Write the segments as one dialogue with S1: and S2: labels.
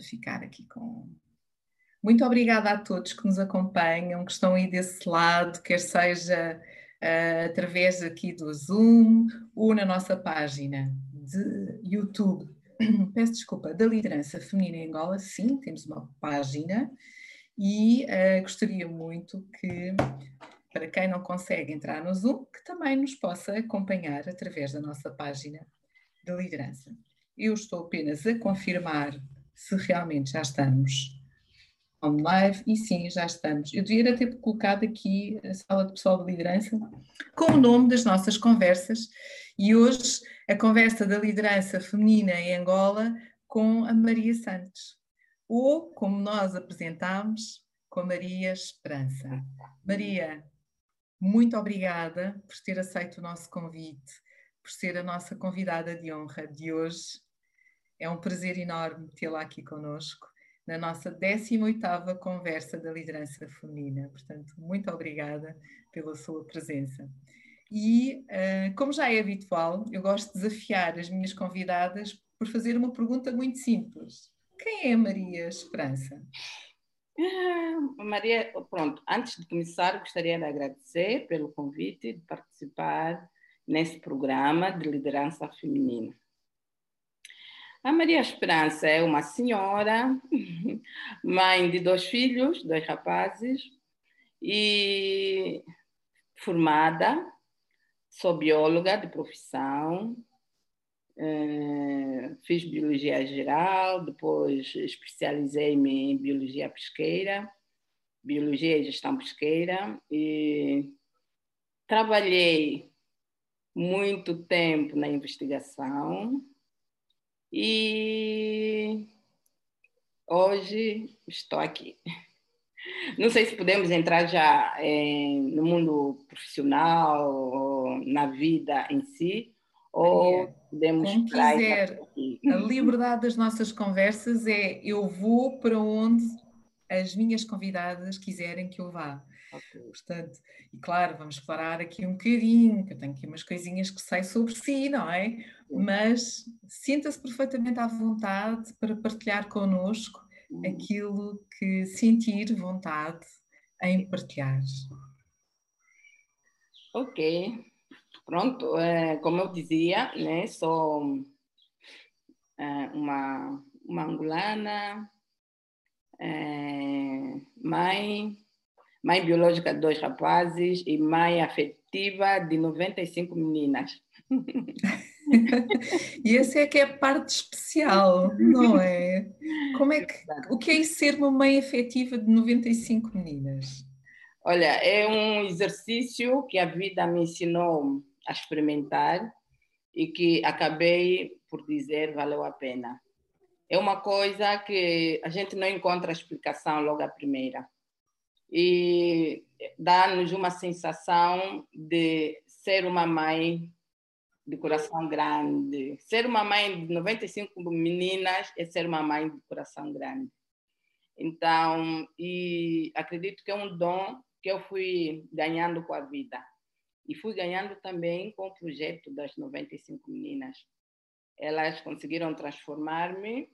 S1: para ficar aqui com. Muito obrigada a todos que nos acompanham, que estão aí desse lado, quer seja uh, através aqui do Zoom ou na nossa página de YouTube. Peço desculpa, da liderança feminina em Angola, sim, temos uma página e uh, gostaria muito que, para quem não consegue entrar no Zoom, que também nos possa acompanhar através da nossa página de liderança. Eu estou apenas a confirmar se realmente já estamos on live e sim, já estamos. Eu devia ter colocado aqui a sala de pessoal de liderança com o nome das nossas conversas e hoje a conversa da liderança feminina em Angola com a Maria Santos, ou como nós apresentámos, com a Maria Esperança. Maria, muito obrigada por ter aceito o nosso convite, por ser a nossa convidada de honra de hoje. É um prazer enorme tê-la aqui conosco na nossa 18ª conversa da liderança feminina. Portanto, muito obrigada pela sua presença. E, uh, como já é habitual, eu gosto de desafiar as minhas convidadas por fazer uma pergunta muito simples. Quem é Maria Esperança?
S2: Ah, Maria, pronto, antes de começar, gostaria de agradecer pelo convite de participar nesse programa de liderança feminina. A Maria Esperança é uma senhora, mãe de dois filhos, dois rapazes, e formada, sou bióloga de profissão, eh, fiz biologia geral, depois especializei-me em biologia pesqueira, biologia e gestão pesqueira, e trabalhei muito tempo na investigação, e hoje estou aqui. Não sei se podemos entrar já é, no mundo profissional, ou na vida em si, ou é. podemos.
S1: Como quiser. A liberdade das nossas conversas é eu vou para onde as minhas convidadas quiserem que eu vá. Portanto, e claro, vamos explorar aqui um bocadinho, que eu tenho aqui umas coisinhas que sei sobre si, não é? Mas sinta-se perfeitamente à vontade para partilhar connosco uhum. aquilo que sentir vontade em partilhar.
S2: Ok, pronto, é, como eu dizia, né, sou é, uma, uma angolana, é, mãe mãe biológica de dois rapazes e mãe afetiva de 95 meninas.
S1: e essa é que é a parte especial, não é? Como é que, o que é ser uma mãe afetiva de 95 meninas?
S2: Olha, é um exercício que a vida me ensinou a experimentar e que acabei por dizer valeu a pena. É uma coisa que a gente não encontra explicação logo à primeira e dá-nos uma sensação de ser uma mãe de coração grande. Ser uma mãe de 95 meninas é ser uma mãe de coração grande. Então, e acredito que é um dom que eu fui ganhando com a vida. E fui ganhando também com o projeto das 95 meninas. Elas conseguiram transformar-me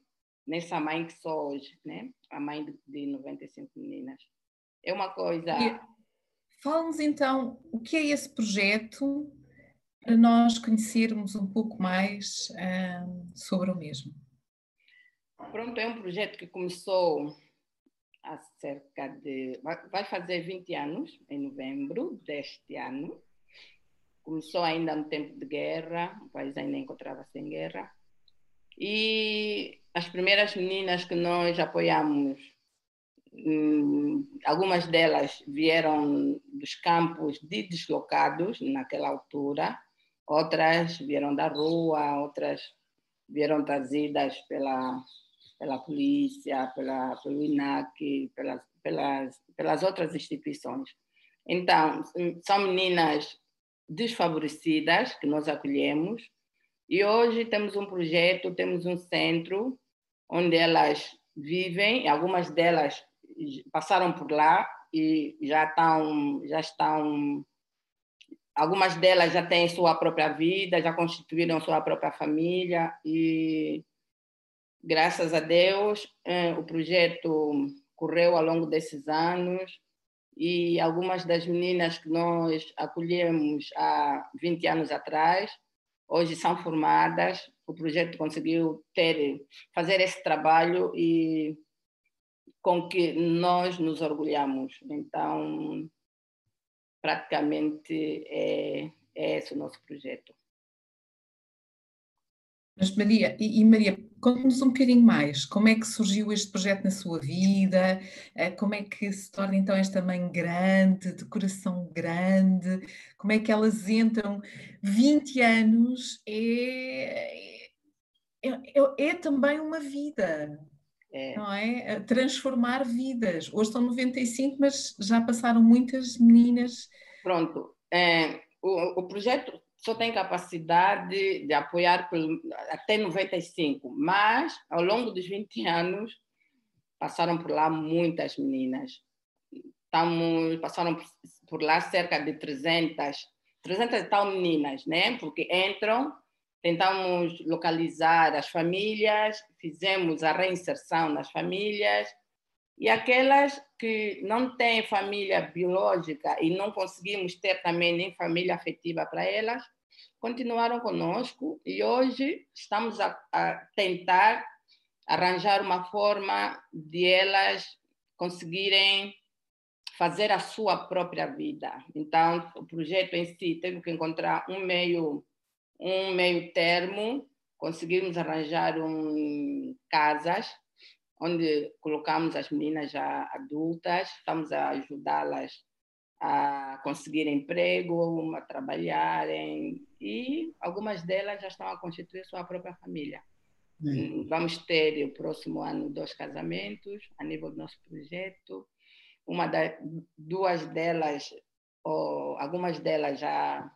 S2: nessa mãe que sou hoje, né? A mãe de 95 meninas. É uma coisa.
S1: Fala-nos então o que é esse projeto para nós conhecermos um pouco mais um, sobre o mesmo.
S2: Pronto, é um projeto que começou há cerca de. vai fazer 20 anos, em novembro deste ano. Começou ainda no tempo de guerra, o país ainda encontrava-se em guerra. E as primeiras meninas que nós apoiamos algumas delas vieram dos campos de deslocados naquela altura, outras vieram da rua, outras vieram trazidas pela, pela polícia, pela, pelo INAC, pelas, pelas, pelas outras instituições. Então, são meninas desfavorecidas que nós acolhemos e hoje temos um projeto, temos um centro onde elas vivem, algumas delas passaram por lá e já estão, já estão, algumas delas já têm sua própria vida, já constituíram sua própria família e graças a Deus, eh, o projeto correu ao longo desses anos e algumas das meninas que nós acolhemos há 20 anos atrás, hoje são formadas. O projeto conseguiu ter, fazer esse trabalho e com que nós nos orgulhamos. Então, praticamente é, é esse o nosso projeto.
S1: Mas Maria, e, e Maria, conte-nos um bocadinho mais, como é que surgiu este projeto na sua vida, eh, como é que se torna então esta mãe grande, de coração grande, como é que elas entram, 20 anos é, é, é, é também uma vida, é. não é? Transformar vidas, hoje são 95, mas já passaram muitas meninas.
S2: Pronto, é, o, o projeto só tem capacidade de apoiar até 95, mas ao longo dos 20 anos passaram por lá muitas meninas. Estamos, passaram por lá cerca de 300, 300 e tal meninas, né? Porque entram, tentamos localizar as famílias, fizemos a reinserção nas famílias, e aquelas que não têm família biológica e não conseguimos ter também nem família afetiva para elas, continuaram conosco e hoje estamos a, a tentar arranjar uma forma de elas conseguirem fazer a sua própria vida. Então, o projeto em si teve que encontrar um meio um meio termo, conseguimos arranjar um, casas onde colocamos as meninas já adultas, estamos a ajudá-las a conseguir emprego, a trabalharem e algumas delas já estão a constituir sua própria família. Vamos ter o próximo ano dois casamentos a nível do nosso projeto. Uma da, duas delas, ou algumas delas já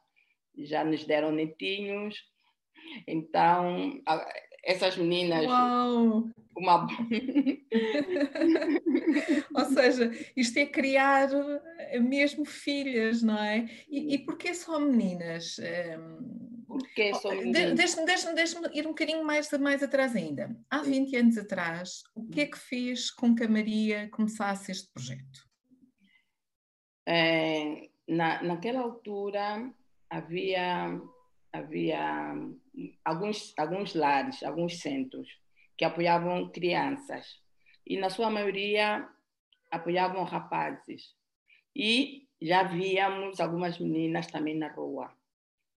S2: já nos deram netinhos. Então, essas meninas.
S1: Uau.
S2: Uma...
S1: Ou seja, isto é criar mesmo filhas, não é? E, e porquê só meninas?
S2: Ehm, porquê só meninas?
S1: Deixa-me deixa deixa ir um bocadinho mais, mais atrás ainda. Há 20 anos atrás, o que é que fez com que a Maria começasse este projeto?
S2: É, na, naquela altura havia havia alguns, alguns lares, alguns centros que apoiavam crianças e, na sua maioria, apoiavam rapazes. E já víamos algumas meninas também na rua.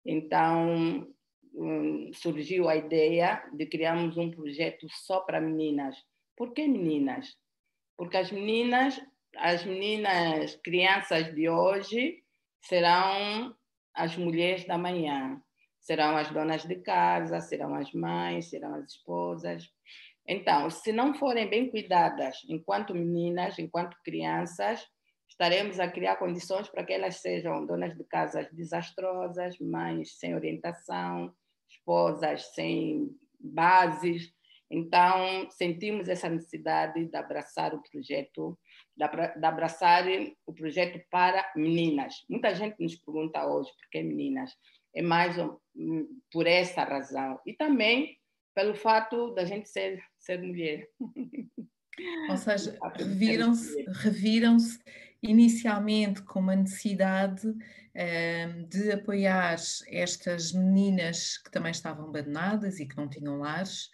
S2: Então, hum, surgiu a ideia de criarmos um projeto só para meninas. Por que meninas? Porque as meninas, as meninas, crianças de hoje serão as mulheres da manhã serão as donas de casa, serão as mães, serão as esposas. Então, se não forem bem cuidadas enquanto meninas, enquanto crianças, estaremos a criar condições para que elas sejam donas de casas desastrosas, mães sem orientação, esposas sem bases. Então, sentimos essa necessidade de abraçar o projeto, de abraçar o projeto para meninas. Muita gente nos pergunta hoje por que meninas é mais por essa razão. E também pelo fato da gente ser, ser mulher.
S1: Ou seja, reviram-se reviram inicialmente com uma necessidade um, de apoiar estas meninas que também estavam abandonadas e que não tinham lares,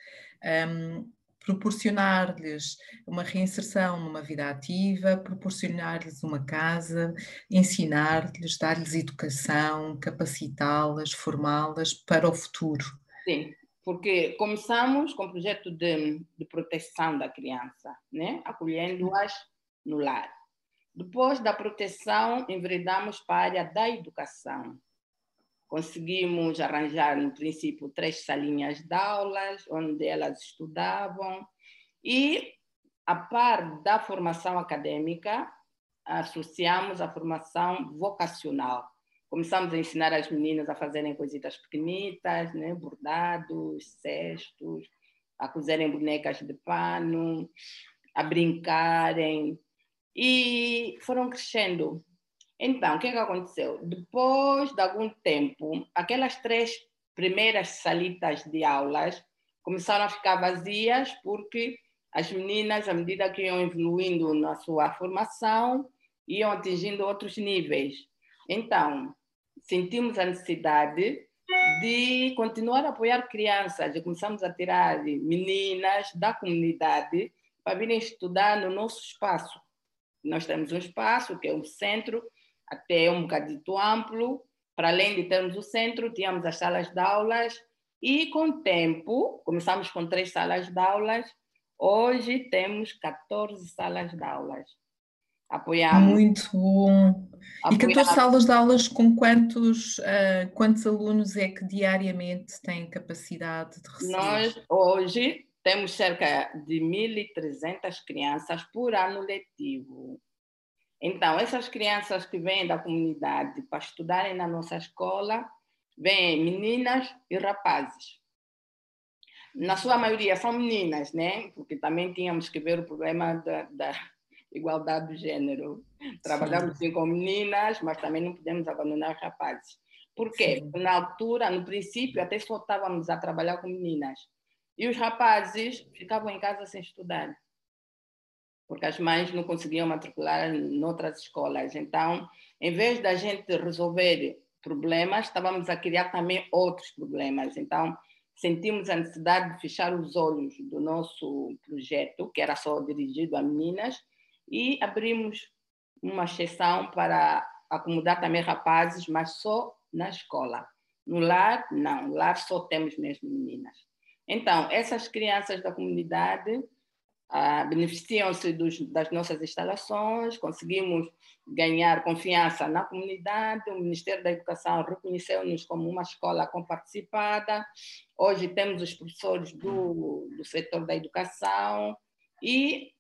S1: um, proporcionar-lhes uma reinserção numa vida ativa, proporcionar-lhes uma casa, ensinar-lhes, dar-lhes educação, capacitá-las, formá-las para o futuro.
S2: Sim, porque começamos com o projeto de, de proteção da criança, né? acolhendo-as no lar. Depois da proteção, enveredamos para a área da educação conseguimos arranjar, no princípio, três salinhas de aulas, onde elas estudavam, e, a par da formação acadêmica, associamos a formação vocacional. Começamos a ensinar as meninas a fazerem coisitas pequenitas, né? bordados, cestos, a cozerem bonecas de pano, a brincarem. E foram crescendo então, o que, é que aconteceu? Depois de algum tempo, aquelas três primeiras salitas de aulas começaram a ficar vazias porque as meninas, à medida que iam evoluindo na sua formação, iam atingindo outros níveis. Então, sentimos a necessidade de continuar a apoiar crianças e começamos a tirar meninas da comunidade para virem estudar no nosso espaço. Nós temos um espaço que é um centro, até um bocadito amplo. Para além de termos o centro, tínhamos as salas de aulas e com o tempo, começamos com três salas de aulas, hoje temos 14 salas de aulas.
S1: Apoiamos. Muito bom. Apoiamos. E 14 salas de aulas com quantos, uh, quantos alunos é que diariamente têm capacidade de receber?
S2: Nós hoje temos cerca de 1.300 crianças por ano letivo. Então, essas crianças que vêm da comunidade para estudarem na nossa escola, vêm meninas e rapazes. Na sua maioria são meninas, né? Porque também tínhamos que ver o problema da, da igualdade do gênero. Trabalhamos sim com meninas, mas também não podemos abandonar os rapazes. Por quê? Sim. Na altura, no princípio, até só estávamos a trabalhar com meninas. E os rapazes ficavam em casa sem estudar, porque as mães não conseguiam matricular em outras escolas. Então, em vez da gente resolver problemas, estávamos a criar também outros problemas. Então, sentimos a necessidade de fechar os olhos do nosso projeto, que era só dirigido a meninas, e abrimos uma exceção para acomodar também rapazes, mas só na escola. No lar, não, no lar só temos mesmo meninas. Então, essas crianças da comunidade beneficiam-se das nossas instalações, conseguimos ganhar confiança na comunidade, o Ministério da Educação reconheceu-nos como uma escola comparticipada, hoje temos os professores do, do setor da educação e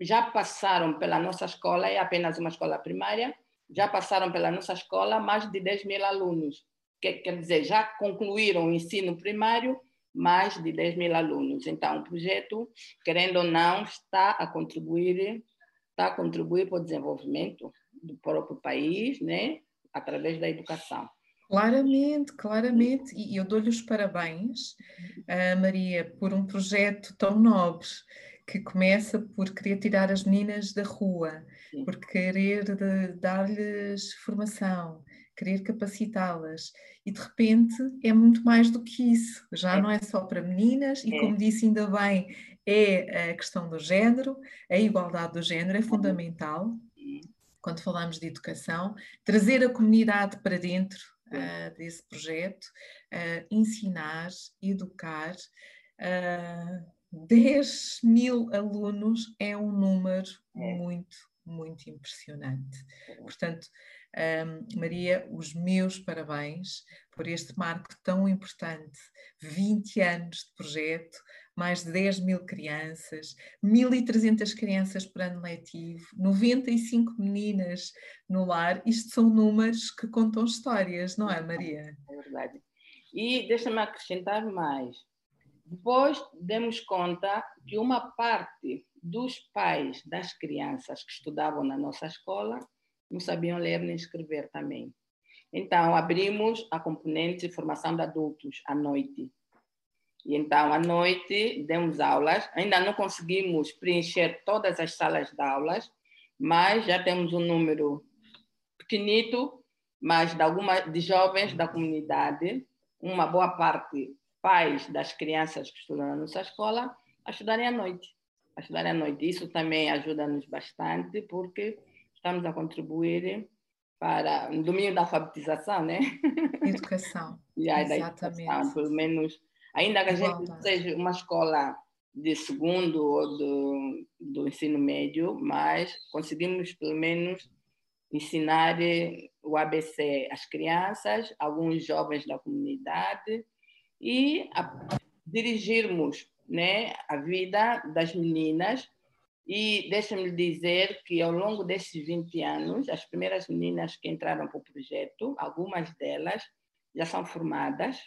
S2: já passaram pela nossa escola, é apenas uma escola primária, já passaram pela nossa escola mais de 10 mil alunos. Quer, quer dizer, já concluíram o ensino primário mais de 10 mil alunos. Então, o projeto, querendo ou não, está a contribuir, está a contribuir para o desenvolvimento do próprio país, né, através da educação.
S1: Claramente, claramente, e eu dou-lhe os parabéns, uh, Maria, por um projeto tão nobre que começa por querer tirar as meninas da rua, Sim. por querer dar-lhes formação, querer capacitá-las. E de repente é muito mais do que isso. Já é. não é só para meninas, e é. como disse ainda bem, é a questão do género, a igualdade do género é fundamental. Quando falamos de educação, trazer a comunidade para dentro uh, desse projeto, uh, ensinar, educar. Uh, 10 mil alunos é um número é. muito, muito impressionante. Portanto, um, Maria, os meus parabéns por este marco tão importante. 20 anos de projeto, mais de 10 mil crianças, 1.300 crianças por ano letivo, 95 meninas no lar. Isto são números que contam histórias, não é, Maria?
S2: É verdade. E deixa-me acrescentar mais depois demos conta que uma parte dos pais das crianças que estudavam na nossa escola não sabiam ler nem escrever também. Então, abrimos a componente de formação de adultos à noite. E então, à noite, demos aulas. Ainda não conseguimos preencher todas as salas de aulas, mas já temos um número pequenito, mas de algumas de jovens da comunidade, uma boa parte pais das crianças que estudam na nossa escola a estudarem à noite. A estudarem à noite. Isso também ajuda-nos bastante, porque estamos a contribuir para o domínio da alfabetização, né?
S1: Educação.
S2: Já, Exatamente. Da educação, pelo menos, ainda que a gente seja uma escola de segundo ou do, do ensino médio, mas conseguimos pelo menos ensinar o ABC às crianças, alguns jovens da comunidade, e a, dirigirmos né, a vida das meninas. E deixa-me dizer que ao longo desses 20 anos, as primeiras meninas que entraram para o projeto, algumas delas já são formadas.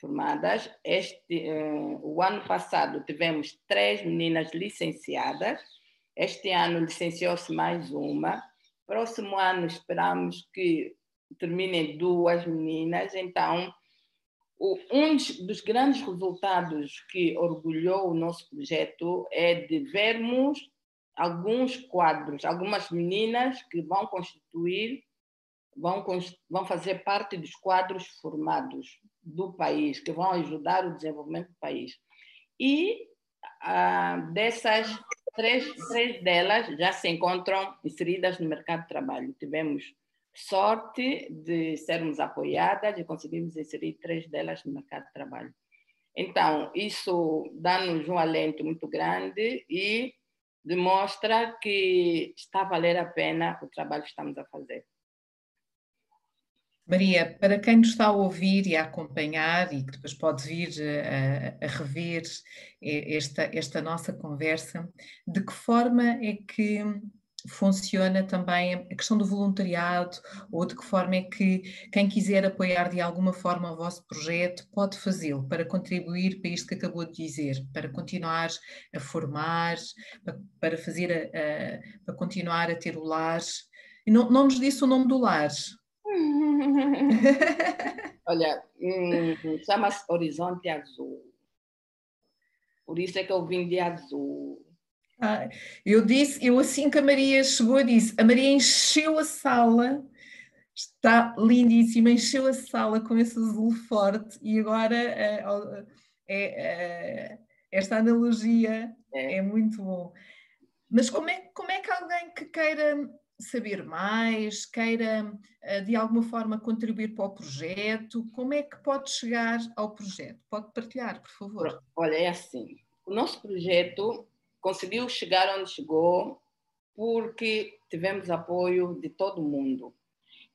S2: Formadas. Este, uh, o ano passado tivemos três meninas licenciadas. Este ano licenciou-se mais uma. Próximo ano esperamos que terminem duas meninas. Então, um dos grandes resultados que orgulhou o nosso projeto é de vermos alguns quadros, algumas meninas que vão constituir, vão, vão fazer parte dos quadros formados do país, que vão ajudar o desenvolvimento do país. E ah, dessas, três, três delas já se encontram inseridas no mercado de trabalho. Tivemos sorte de sermos apoiadas e conseguimos inserir três delas no mercado de trabalho. Então, isso dá-nos um alento muito grande e demonstra que está a valer a pena o trabalho que estamos a fazer.
S1: Maria, para quem nos está a ouvir e a acompanhar e que depois pode vir a, a, rever esta, esta nossa conversa, de que forma é que funciona também a questão do voluntariado ou de que forma é que quem quiser apoiar de alguma forma o vosso projeto pode fazê-lo para contribuir para isto que acabou de dizer, para continuar a formar, para, fazer a, a, para continuar a ter o lar. E não, não nos disse o nome do lar.
S2: Olha, hum, chama-se Horizonte Azul. Por isso é que eu vim de azul.
S1: Ah, eu disse, eu assim que a Maria chegou, disse, a Maria encheu a sala, está lindíssima, encheu a sala com esse azul forte e agora é, é, esta analogia é. é muito bom. Mas como é, como é que alguém que queira saber mais, queira de alguma forma contribuir para o projeto, como é que pode chegar ao projeto? Pode partilhar, por favor.
S2: Olha, é assim, o nosso projeto conseguiu chegar onde chegou porque tivemos apoio de todo mundo.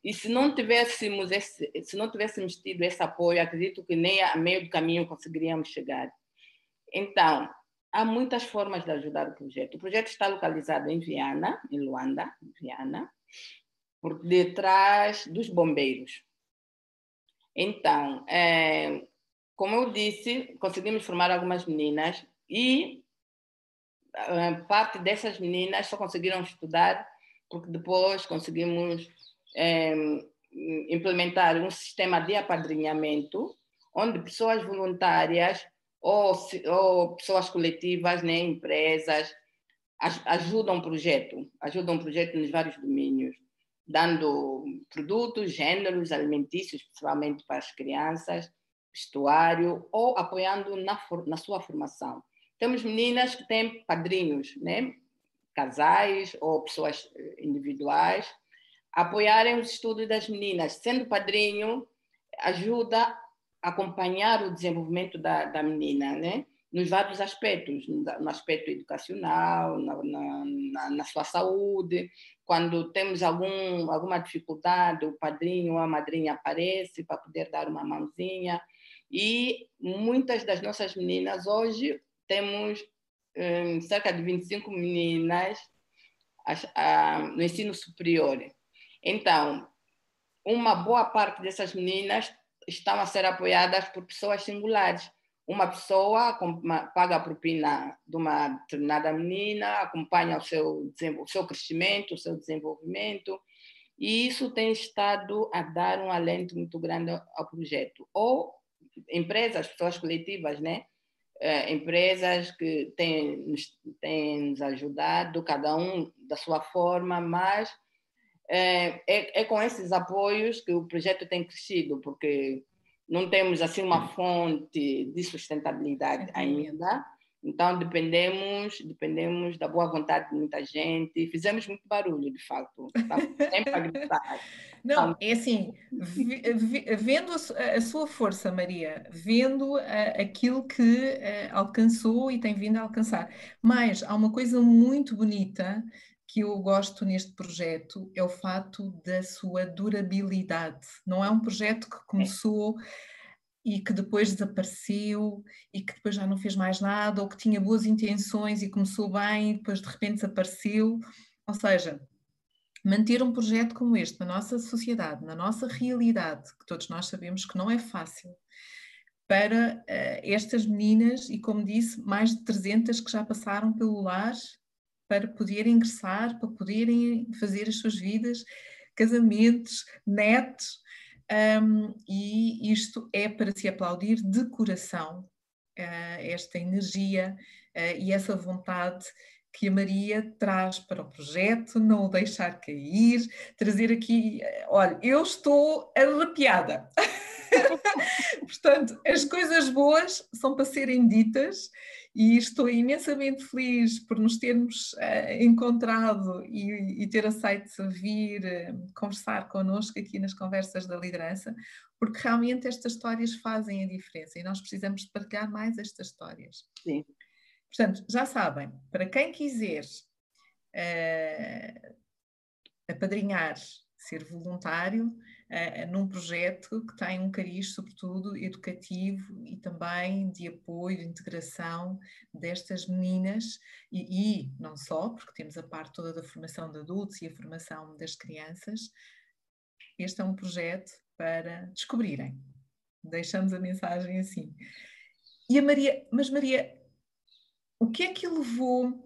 S2: E se não tivéssemos esse, se não tivéssemos tido esse apoio, acredito que nem a meio do caminho conseguiríamos chegar. Então, há muitas formas de ajudar o projeto. O projeto está localizado em Viana, em Luanda, Viana, por detrás dos bombeiros. Então, é, como eu disse, conseguimos formar algumas meninas e parte dessas meninas só conseguiram estudar porque depois conseguimos é, implementar um sistema de apadrinhamento onde pessoas voluntárias ou, ou pessoas coletivas, né, empresas, ajudam o projeto, ajudam o projeto nos vários domínios, dando produtos, gêneros alimentícios, principalmente para as crianças, vestuário, ou apoiando na, na sua formação. Temos meninas que têm padrinhos, né? casais ou pessoas eh, individuais, apoiarem os estudos das meninas. Sendo padrinho, ajuda a acompanhar o desenvolvimento da, da menina, né? nos vários aspectos, no aspecto educacional, na, na, na, sua saúde. Quando temos algum, alguma dificuldade, o padrinho ou a madrinha aparece para poder dar uma mãozinha. E muitas das nossas meninas hoje temos um, cerca de 25 meninas no ensino superior. Então, uma boa parte dessas meninas estão a ser apoiadas por pessoas singulares. Uma pessoa paga a propina de uma determinada menina, acompanha o seu, o seu crescimento, o seu desenvolvimento, e isso tem estado a dar um alento muito grande ao projeto. Ou empresas, pessoas coletivas, né? É, empresas que têm, têm nos ajudado, cada um da sua forma, mas é, é, é, com esses apoios que o projeto tem crescido, porque não temos assim uma fonte de sustentabilidade ainda. Então dependemos, dependemos da boa vontade de muita gente. Fizemos muito barulho, de fato. sempre a gritar.
S1: Não, é assim, vendo a, sua força, Maria, vendo aquilo que alcançou e tem vindo a alcançar. Mas há uma coisa muito bonita que eu gosto neste projeto, é o fato da sua durabilidade. Não é um projeto que começou. É e que depois desapareceu e que depois já não fez mais nada, ou que tinha boas intenções e começou bem e depois de repente desapareceu. Ou seja, manter um projeto como este na nossa sociedade, na nossa realidade, que todos nós sabemos que não é fácil, para uh, estas meninas, e como disse, mais de 300 que já passaram pelo lar, para poderem ingressar, para poderem fazer as suas vidas, casamentos, netos, Um, e isto é para se aplaudir de coração, uh, esta energia uh, e essa vontade que a Maria traz para o projeto, não o deixar cair, trazer aqui, olha, eu estou arrepiada. Portanto, as coisas boas são para serem ditas e estou imensamente feliz por nos termos uh, encontrado e, e, ter aceito vir uh, conversar connosco aqui nas conversas da liderança, porque realmente estas histórias fazem a diferença e nós precisamos partilhar mais estas histórias.
S2: Sim.
S1: Portanto, já sabem, para quem quiser uh, apadrinhar, ser voluntário, uh, num projeto que tem um cariz, sobretudo, educativo e também de apoio, integração destas meninas e, e, não só, porque temos a parte toda da formação de adultos e a formação das crianças. Este é um projeto para descobrirem. Deixamos a mensagem assim. E a Maria, mas Maria, o que é que levou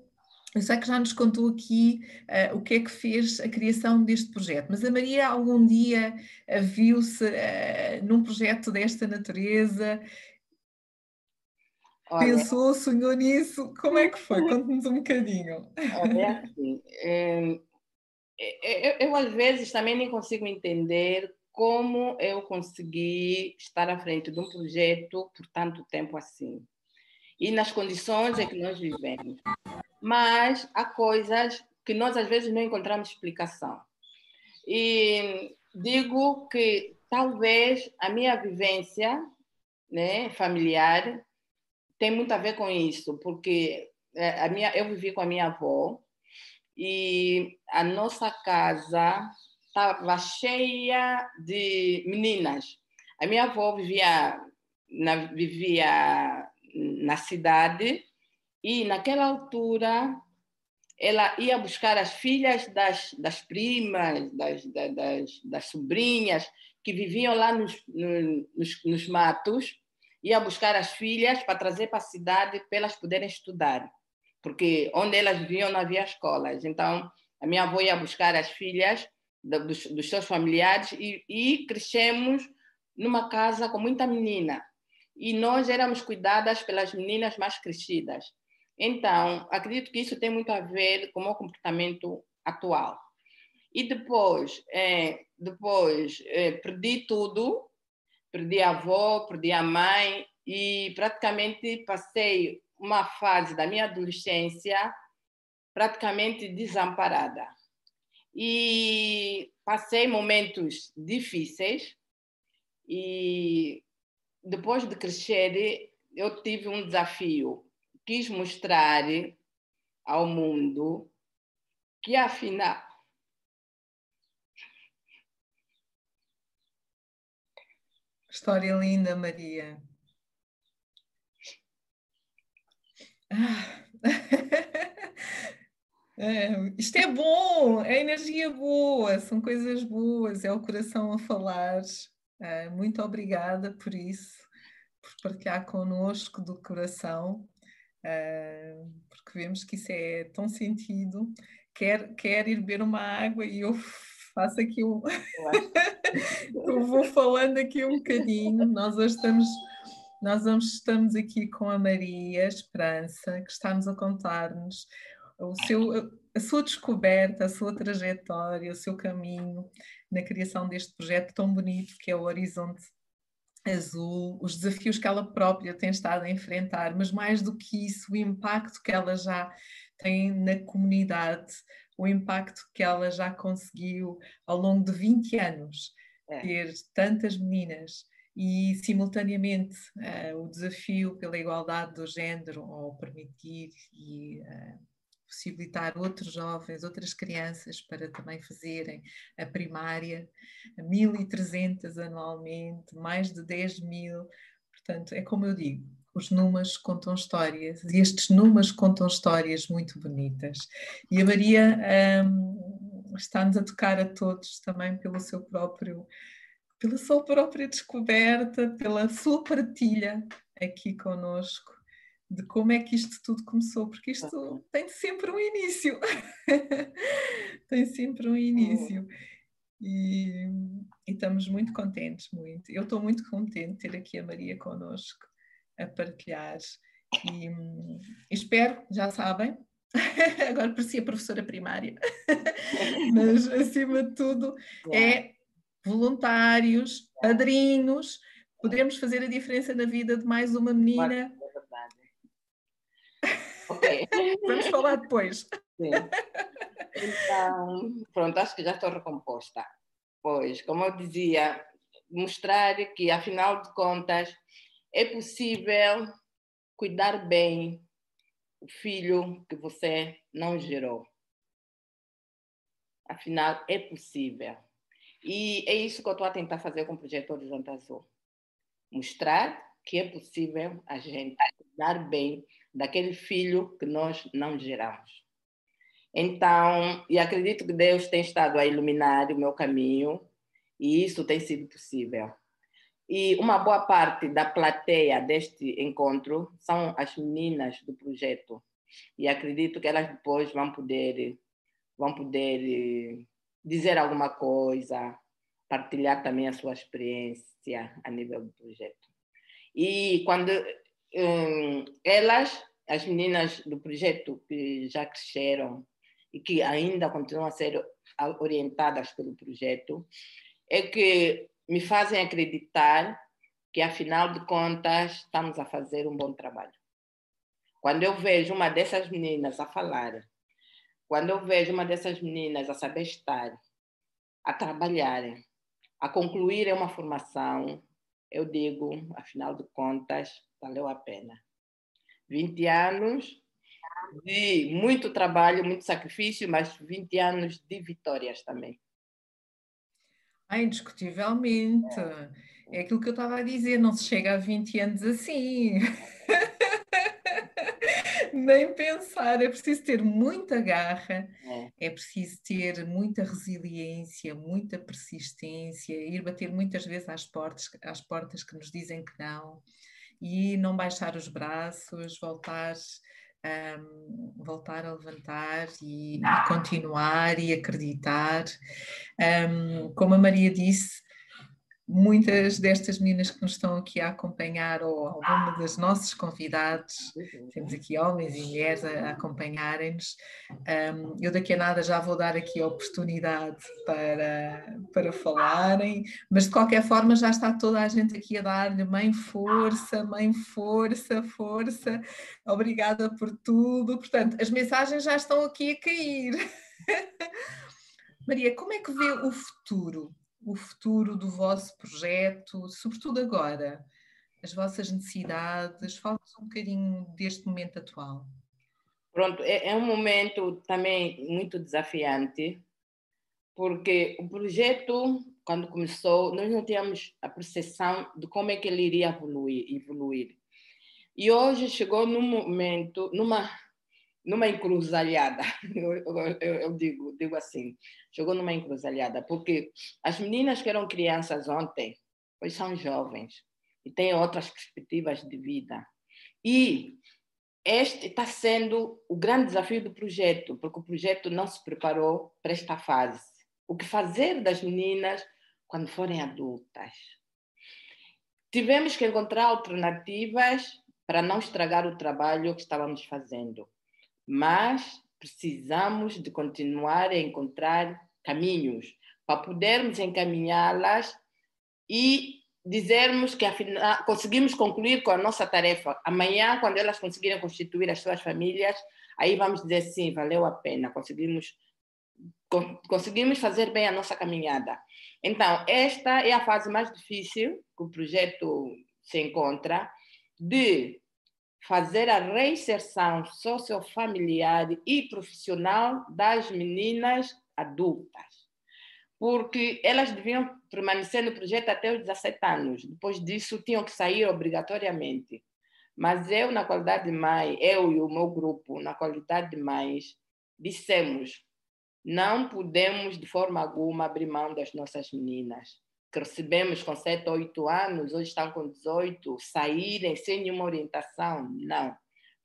S1: eu sei que já nos contou aqui uh, o que é que fez a criação deste projeto, mas a Maria algum dia uh, viu-se uh, num projeto desta natureza? Olha, Pensou, sonhou nisso? Como é que foi? Conte-nos um bocadinho.
S2: Olha, assim, eu, eu, eu às vezes também nem consigo entender como eu consegui estar à frente de um projeto por tanto tempo assim e nas condições em que nós vivemos mas há coisas que nós às vezes não encontramos explicação. E digo que talvez a minha vivência né, familiar tem muito a ver com isso, porque é, a minha, eu vivi com a minha avó e a nossa casa estava cheia de meninas. A minha avó vivia na, vivia na cidade e naquela altura ela ia buscar as filhas das, das primas, das, das, das sobrinhas, que viviam lá nos, nos, nos matos, ia buscar as filhas para trazer para a cidade para elas poderem estudar, porque onde elas viviam não havia escolas. Então, a minha avó ia buscar as filhas dos, dos seus familiares e, e crescemos numa casa com muita menina. E nós éramos cuidadas pelas meninas mais crescidas. Então, acredito que isso tem muito a ver com o meu comportamento atual. E depois, é, depois é, perdi tudo, perdi a avó, perdi a mãe e praticamente passei uma fase da minha adolescência praticamente desamparada. E passei momentos difíceis e depois de crescer eu tive um desafio quis mostrar ao mundo que, afinal,
S1: História linda, Maria. Ah. É, isto é bom, é energia boa, são coisas boas, é o coração a falar. É, muito obrigada por isso, por partilhar connosco do coração uh, porque vemos que isso é tão sentido. Quer, quer ir beber uma água e eu faço aqui um. eu vou falando aqui um bocadinho. Nós hoje estamos. Nós estamos aqui com a Maria Esperança, que está-nos a contar-nos o seu, a sua descoberta, a sua trajetória, o seu caminho na criação deste projeto tão bonito que é o Horizonte azul, os desafios que ela própria tem estado a enfrentar, mas mais do que isso, o impacto que ela já tem na comunidade, o impacto que ela já conseguiu ao longo de 20 anos é. ter tantas meninas e simultaneamente uh, o desafio pela igualdade do género ou permitir e uh, possibilitar outros jovens, outras crianças para também fazerem a primária, 1.300 anualmente, mais de 10 mil. Portanto, é como eu digo, os números contam histórias e estes números contam histórias muito bonitas. E a Maria um, está-nos a tocar a todos também pelo seu próprio, pela sua própria descoberta, pela sua partilha aqui conosco de como é que isto tudo começou, porque isto tem sempre um início. tem sempre um início. E, e, estamos muito contentes, muito. Eu estou muito contente de ter aqui a Maria connosco a partilhar e, e espero, já sabem, agora parecia professora primária, mas acima de tudo é voluntários, padrinhos, podemos fazer a diferença na vida de mais uma menina. Okay. Vamos falar depois.
S2: Sim. Então, pronto, acho que já estou recomposta. Pois, como eu dizia, mostrar que, afinal de contas, é possível cuidar bem o filho que você não gerou. Afinal, é possível. E é isso que eu estou a tentar fazer com o projeto Horizonte Azul. Mostrar que é possível a gente cuidar bem daquele filho que nós não geramos. Então, e acredito que Deus tem estado a iluminar o meu caminho e isso tem sido possível. E uma boa parte da plateia deste encontro são as meninas do projeto. E acredito que elas depois vão poder vão poder dizer alguma coisa, partilhar também a sua experiência a nível do projeto. E quando hum, elas, as meninas do projeto que já cresceram e que ainda continuam a ser orientadas pelo projeto, é que me fazem acreditar que, afinal de contas, estamos a fazer um bom trabalho. Quando eu vejo uma dessas meninas a falar, quando eu vejo uma dessas meninas a saber estar, a trabalhar, a concluir uma formação, eu digo, afinal de contas, valeu a pena. 20 anos de muito trabalho, muito sacrifício, mas 20 anos de vitórias também.
S1: Ah, indiscutivelmente. É aquilo que eu estava a dizer, não se chega a 20 anos assim. Nem pensar, é preciso ter muita garra, é. é preciso ter muita resiliência, muita persistência, ir bater muitas vezes às portas, às portas que nos dizem que não, e não baixar os braços, voltar um, voltar a levantar e, e, continuar e acreditar. Um, como a Maria disse, muitas destas meninas que nos estão aqui a acompanhar, ou alguma das nossos convidados, temos aqui homens e mulheres a, acompanharem-nos. Um, eu daqui a nada já vou dar aqui a oportunidade para, para falarem, mas de qualquer forma já está toda a gente aqui a dar-lhe mãe força, mãe força, força, obrigada por tudo. Portanto, as mensagens já estão aqui a cair. Maria, como é que vê o futuro? O futuro do vosso projeto, sobretudo agora, as vossas necessidades? Fala-nos um bocadinho deste momento atual.
S2: Pronto, é, é um momento também muito desafiante, porque o projeto, quando começou, nós não tínhamos a percepção de como é que ele iria evoluir. evoluir. E hoje chegou num momento, numa numa encruzilhada, eu, eu, eu, digo, digo assim, chegou numa encruzilhada, porque as meninas que eram crianças ontem, hoje são jovens e têm outras perspectivas de vida. E este está sendo o grande desafio do projeto, porque o projeto não se preparou para esta fase. O que fazer das meninas quando forem adultas? Tivemos que encontrar alternativas para não estragar o trabalho que estávamos fazendo mas precisamos de continuar a encontrar caminhos para podermos encaminhá-las e dizermos que afinal conseguimos concluir com a nossa tarefa. Amanhã, quando elas conseguirem constituir as suas famílias, aí vamos dizer sim, valeu a pena, conseguimos conseguimos fazer bem a nossa caminhada. Então, esta é a fase mais difícil que o projeto se encontra de fazer a reinserção sociofamiliar e profissional das meninas adultas, porque elas deviam permanecer no projeto até os 17 anos. Depois disso, tinham que sair obrigatoriamente. Mas eu, na qualidade de mãe, eu e o meu grupo, na qualidade de mães, dissemos: não podemos de forma alguma abrir mão das nossas meninas que recebemos com 7 ou 8 anos, hoje estão com 18, saírem sem nenhuma orientação, não.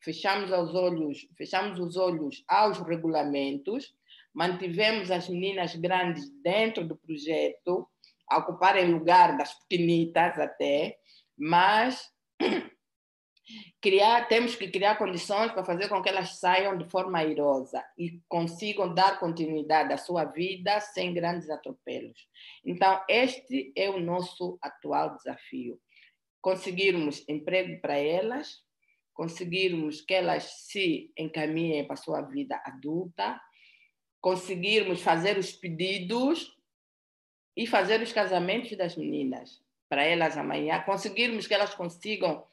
S2: Fechamos os olhos, fechamos os olhos aos regulamentos, mantivemos as meninas grandes dentro do projeto, a ocuparem lugar das pequenitas até, mas criar, temos que criar condições para fazer com que elas saiam de forma airosa e consigam dar continuidade à sua vida sem grandes atropelos. Então, este é o nosso atual desafio. Conseguirmos emprego para elas, conseguirmos que elas se encaminhem para a sua vida adulta, conseguirmos fazer os pedidos e fazer os casamentos das meninas para elas amanhã, conseguirmos que elas consigam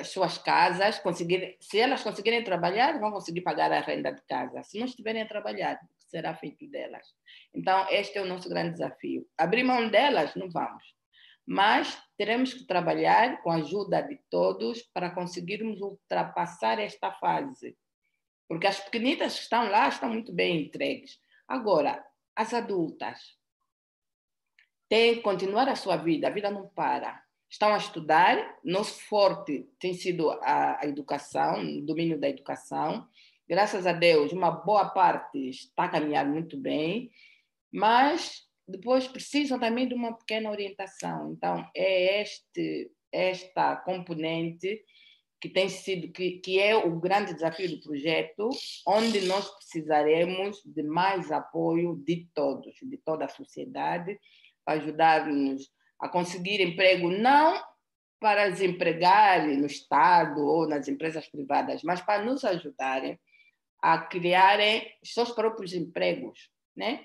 S2: as suas casas, conseguir, se elas conseguirem trabalhar, vão conseguir pagar a renda de casa. Se não estiverem a trabalhar, será feito delas? Então, este é o nosso grande desafio. Abrir mão delas, não vamos. Mas teremos que trabalhar com a ajuda de todos para conseguirmos ultrapassar esta fase. Porque as pequenitas que estão lá estão muito bem entregues. Agora, as adultas têm que continuar a sua vida, a vida não para estão a estudar. Nosso forte tem sido a, a educação, o domínio da educação. Graças a Deus, uma boa parte está a caminhar muito bem, mas depois precisam também de uma pequena orientação. Então, é este, esta componente que tem sido que, que é o grande desafio do projeto, onde nós precisaremos de mais apoio de todos, de toda a sociedade, para ajudar-nos a conseguir emprego não para desempregar no Estado ou nas empresas privadas, mas para nos ajudarem a criarem seus próprios empregos, né?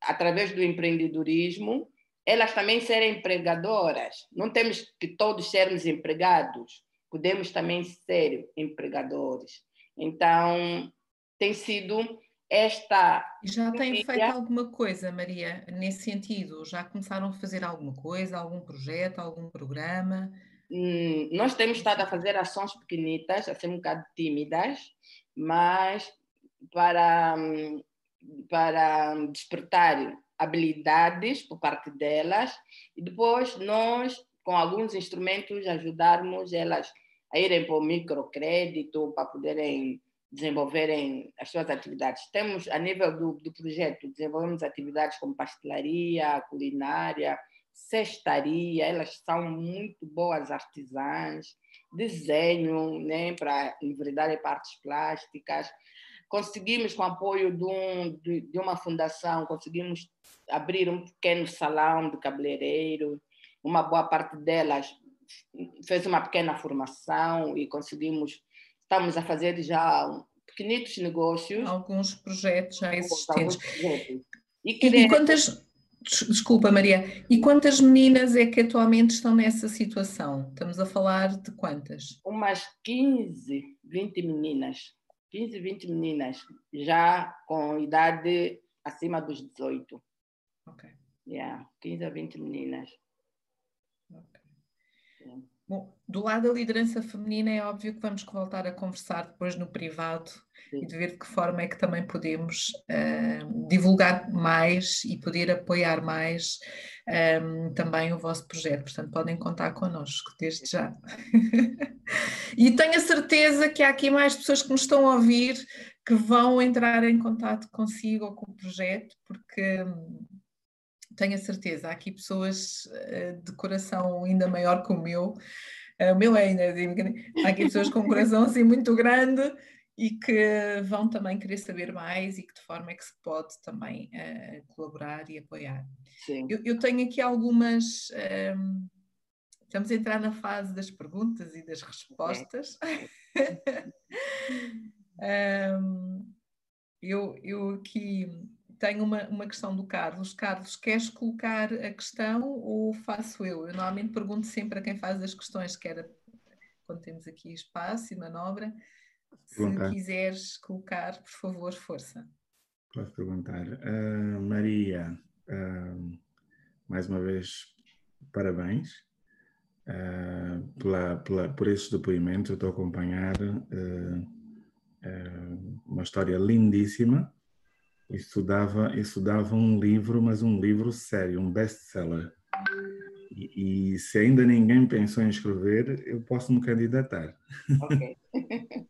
S2: Através do empreendedorismo, elas também serem empregadoras. Não temos que todos sermos empregados, podemos também ser empregadores. Então, tem sido esta.
S1: Já têm feito alguma coisa, Maria, nesse sentido? Já começaram a fazer alguma coisa, algum projeto, algum programa?
S2: Hum, nós temos estado a fazer ações pequenitas, a ser um bocado tímidas, mas para, para despertar habilidades por parte delas e depois nós, com alguns instrumentos, ajudarmos elas a irem para o microcrédito, para poderem desenvolverem as suas atividades. Temos, a nível do, do projeto, desenvolvemos atividades como pastelaria, culinária, cestaria, elas são muito boas artesãs, desenho né, para enveredar para artes plásticas. Conseguimos, com o apoio de, um, de uma fundação, conseguimos abrir um pequeno salão de cabeleireiro. Uma boa parte delas fez uma pequena formação e conseguimos estamos a fazer já pequenitos negócios.
S1: Alguns projetos já existentes. Projetos. E, e quantas, desculpa Maria, e quantas meninas é que atualmente estão nessa situação? Estamos a falar de quantas?
S2: Umas 15, 20 meninas. 15, 20 meninas, já com idade acima dos 18. Ok. Yeah, 15 a 20 meninas.
S1: Ok. Yeah. Bom, do lado da liderança feminina é óbvio que vamos voltar a conversar depois no privado Sim. e de ver de que forma é que também podemos uh, divulgar mais e poder apoiar mais um, ehm, também o vosso projeto. Portanto, podem contar connosco desde já. e tenho a certeza que há aqui mais pessoas que nos estão a ouvir que vão entrar em contato consigo ou com o projeto, porque tenho a certeza, há aqui pessoas uh, de coração ainda maior que o meu, uh, o meu é ainda, há aqui pessoas com um coração assim muito grande e que vão também querer saber mais e que de forma é que se pode também uh, colaborar e apoiar. Sim. Eu, eu tenho aqui algumas. Um, estamos a entrar na fase das perguntas e das respostas. um, ehm, eu, eu aqui tenho uma, uma questão do Carlos. Carlos, queres colocar a questão ou faço eu? Eu normalmente pergunto sempre a quem faz as questões, que era quando temos aqui espaço e manobra. Se perguntar. quiseres colocar, por favor, força.
S3: Posso perguntar. Uh, Maria, uh, mais uma vez, parabéns uh, pela, pela, por esses depoimentos. Eu estou a acompanhar uma história lindíssima estudava, estudava um livro, mas um livro sério, um best-seller. E, e, se ainda ninguém pensou em escrever, eu posso me candidatar. Ok.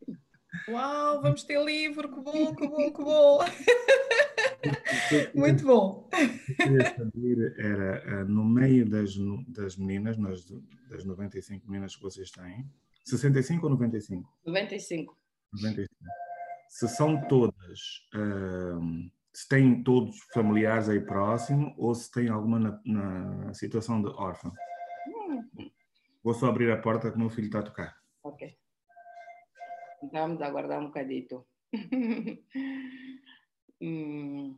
S1: Uau, vamos ter livro, que bom, que bom, que bom. Muito bom.
S3: queria saber era, eh, no meio das, das meninas, nas, das 95 meninas que vocês têm, 65 ou 95?
S2: 95.
S3: 95. Se são todas, uh, se têm todos familiares aí próximo ou se tem alguma na, na situação de órfã? Hum. Vou só abrir a porta que o meu filho está a tocar.
S2: Ok. Então vamos aguardar um bocadito. hum.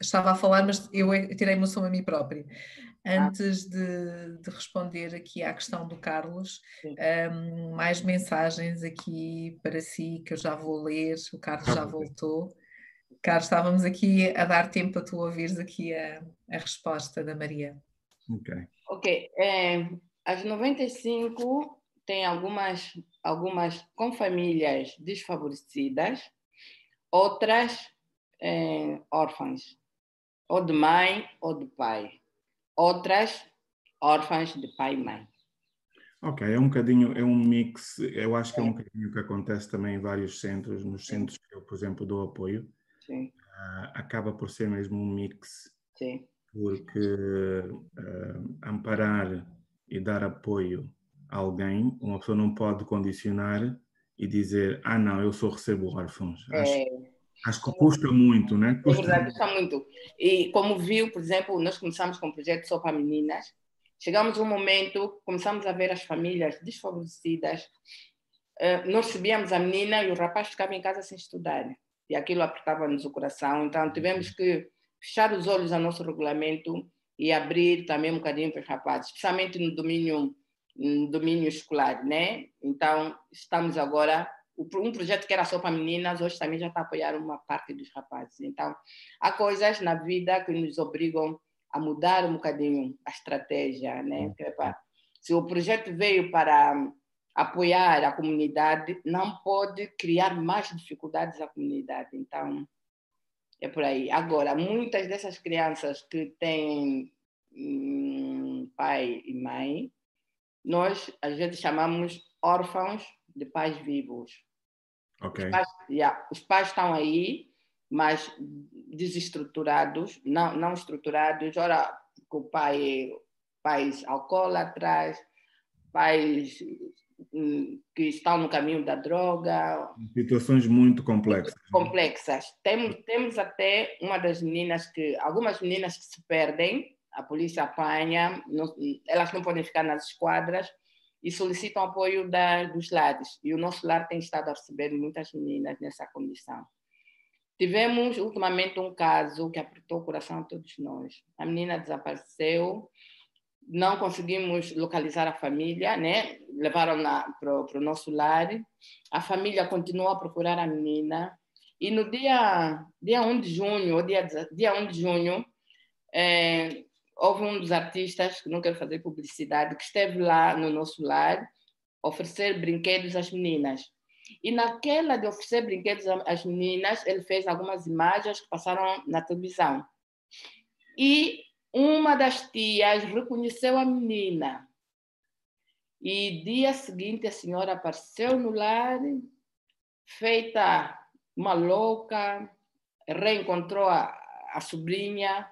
S1: Estava a falar, mas eu tirei-me o som a mim própria. Ah. Antes de, de, responder aqui à questão do Carlos, um, mais mensagens aqui para si que eu já vou ler. O Carlos já voltou. Carlos, estávamos aqui a dar tempo para tu ouvires aqui a, a resposta da Maria.
S3: Ok.
S2: Ok. É, as 95 tem algumas, algumas com famílias desfavorecidas, outras é, órfãs, ou de mãe ou de pai. Outras órfãs de pai e mãe.
S3: Ok, é um bocadinho, é um mix, eu acho que é um bocadinho que acontece também em vários centros, nos centros que eu, por exemplo, dou apoio.
S2: Sim.
S3: Uh, acaba por ser mesmo um mix.
S2: Sim.
S3: Porque uh, amparar e dar apoio a alguém, uma pessoa não pode condicionar e dizer, ah não, eu só recebo órfãos.
S2: É. Acho,
S3: acho que custa muito, né?
S2: Custa... É verdade, custa muito. E como viu, por exemplo, nós começamos com o projeto só para meninas, chegamos um momento, começamos a ver as famílias desfavorecidas, uh, nós recebíamos a menina e o rapaz ficava em casa sem estudar e aquilo apertava-nos o coração. Então tivemos que fechar os olhos ao nosso regulamento e abrir também um bocadinho para os rapazes, especialmente no domínio, no domínio escolar, né? Então estamos agora um projeto que era só para meninas hoje também já está a apoiar uma parte dos rapazes. Então há coisas na vida que nos obrigam a mudar um bocadinho a estratégia, né? Se o projeto veio para apoiar a comunidade, não pode criar mais dificuldades à comunidade. Então, é por aí. Agora, muitas dessas crianças que têm hum, pai e mãe, nós às vezes chamamos órfãos de pais vivos.
S3: Okay.
S2: Os, pais, yeah, os pais estão aí, mas desestruturados, não, não estruturados. Ora, com o pai, pais alcoólatras, pais que estão no caminho da droga.
S3: Situações muito complexas.
S2: Complexas. Temos, temos até uma das meninas que, algumas meninas que se perdem, a polícia apanha, não, elas não podem ficar nas esquadras e solicitam apoio da, dos lares. E o nosso lar tem estado a receber muitas meninas nessa condição. Tivemos ultimamente um caso que apertou o coração a todos nós. A menina desapareceu, não conseguimos localizar a família, né? Levaram-na para o nosso lar. A família continuou a procurar a menina. E no dia, dia 1 de junho, dia, dia 1 de junho, é, houve um dos artistas, que não quero fazer publicidade, que esteve lá no nosso lar, oferecer brinquedos às meninas. E naquela de oferecer brinquedos às meninas, ele fez algumas imagens que passaram na televisão. E uma das tias reconheceu a menina. E dia seguinte a senhora apareceu no lar, feita uma louca, reencontrou a, a sobrinha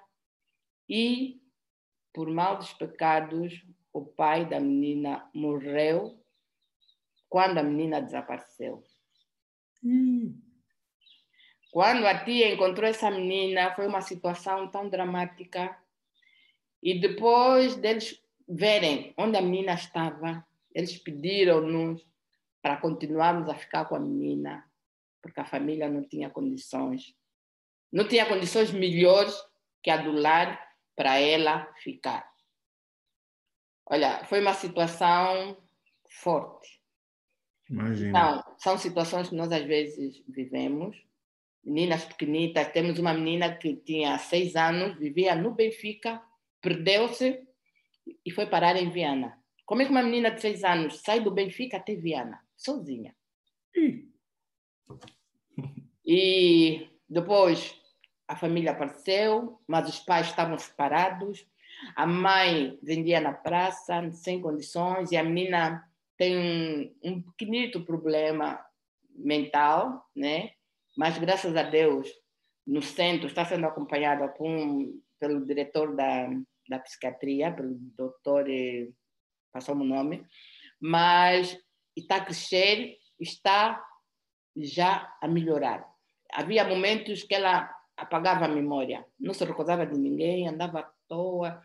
S2: e, por mal dos pecados, o pai da menina morreu quando a menina desapareceu. Hum. Quando a tia encontrou essa menina, foi uma situação tão dramática e depois deles verem onde a menina estava, eles pediram-nos para continuarmos a ficar com a menina, porque a família não tinha condições. Não tinha condições melhores que a do lar para ela ficar. Olha, foi uma situação forte.
S3: Imagina.
S2: Então, são situações que nós às vezes vivemos. Meninas pequenitas, temos uma menina que tinha seis anos, vivia no Benfica, perdeu-se e foi parar em Viana. Como é que uma menina de seis anos sai do Benfica até Viana, sozinha? E depois a família apareceu, mas os pais estavam separados. A mãe vendia na praça, sem condições, e a menina tem um, um pequenito problema mental, né? Mas graças a Deus, no centro está sendo acompanhada com, pelo diretor da, da psiquiatria, pelo doutor, eh, passou o nome, mas está a crescer, está já a melhorar. Havia momentos que ela apagava a memória, não se recordava de ninguém, andava à toa.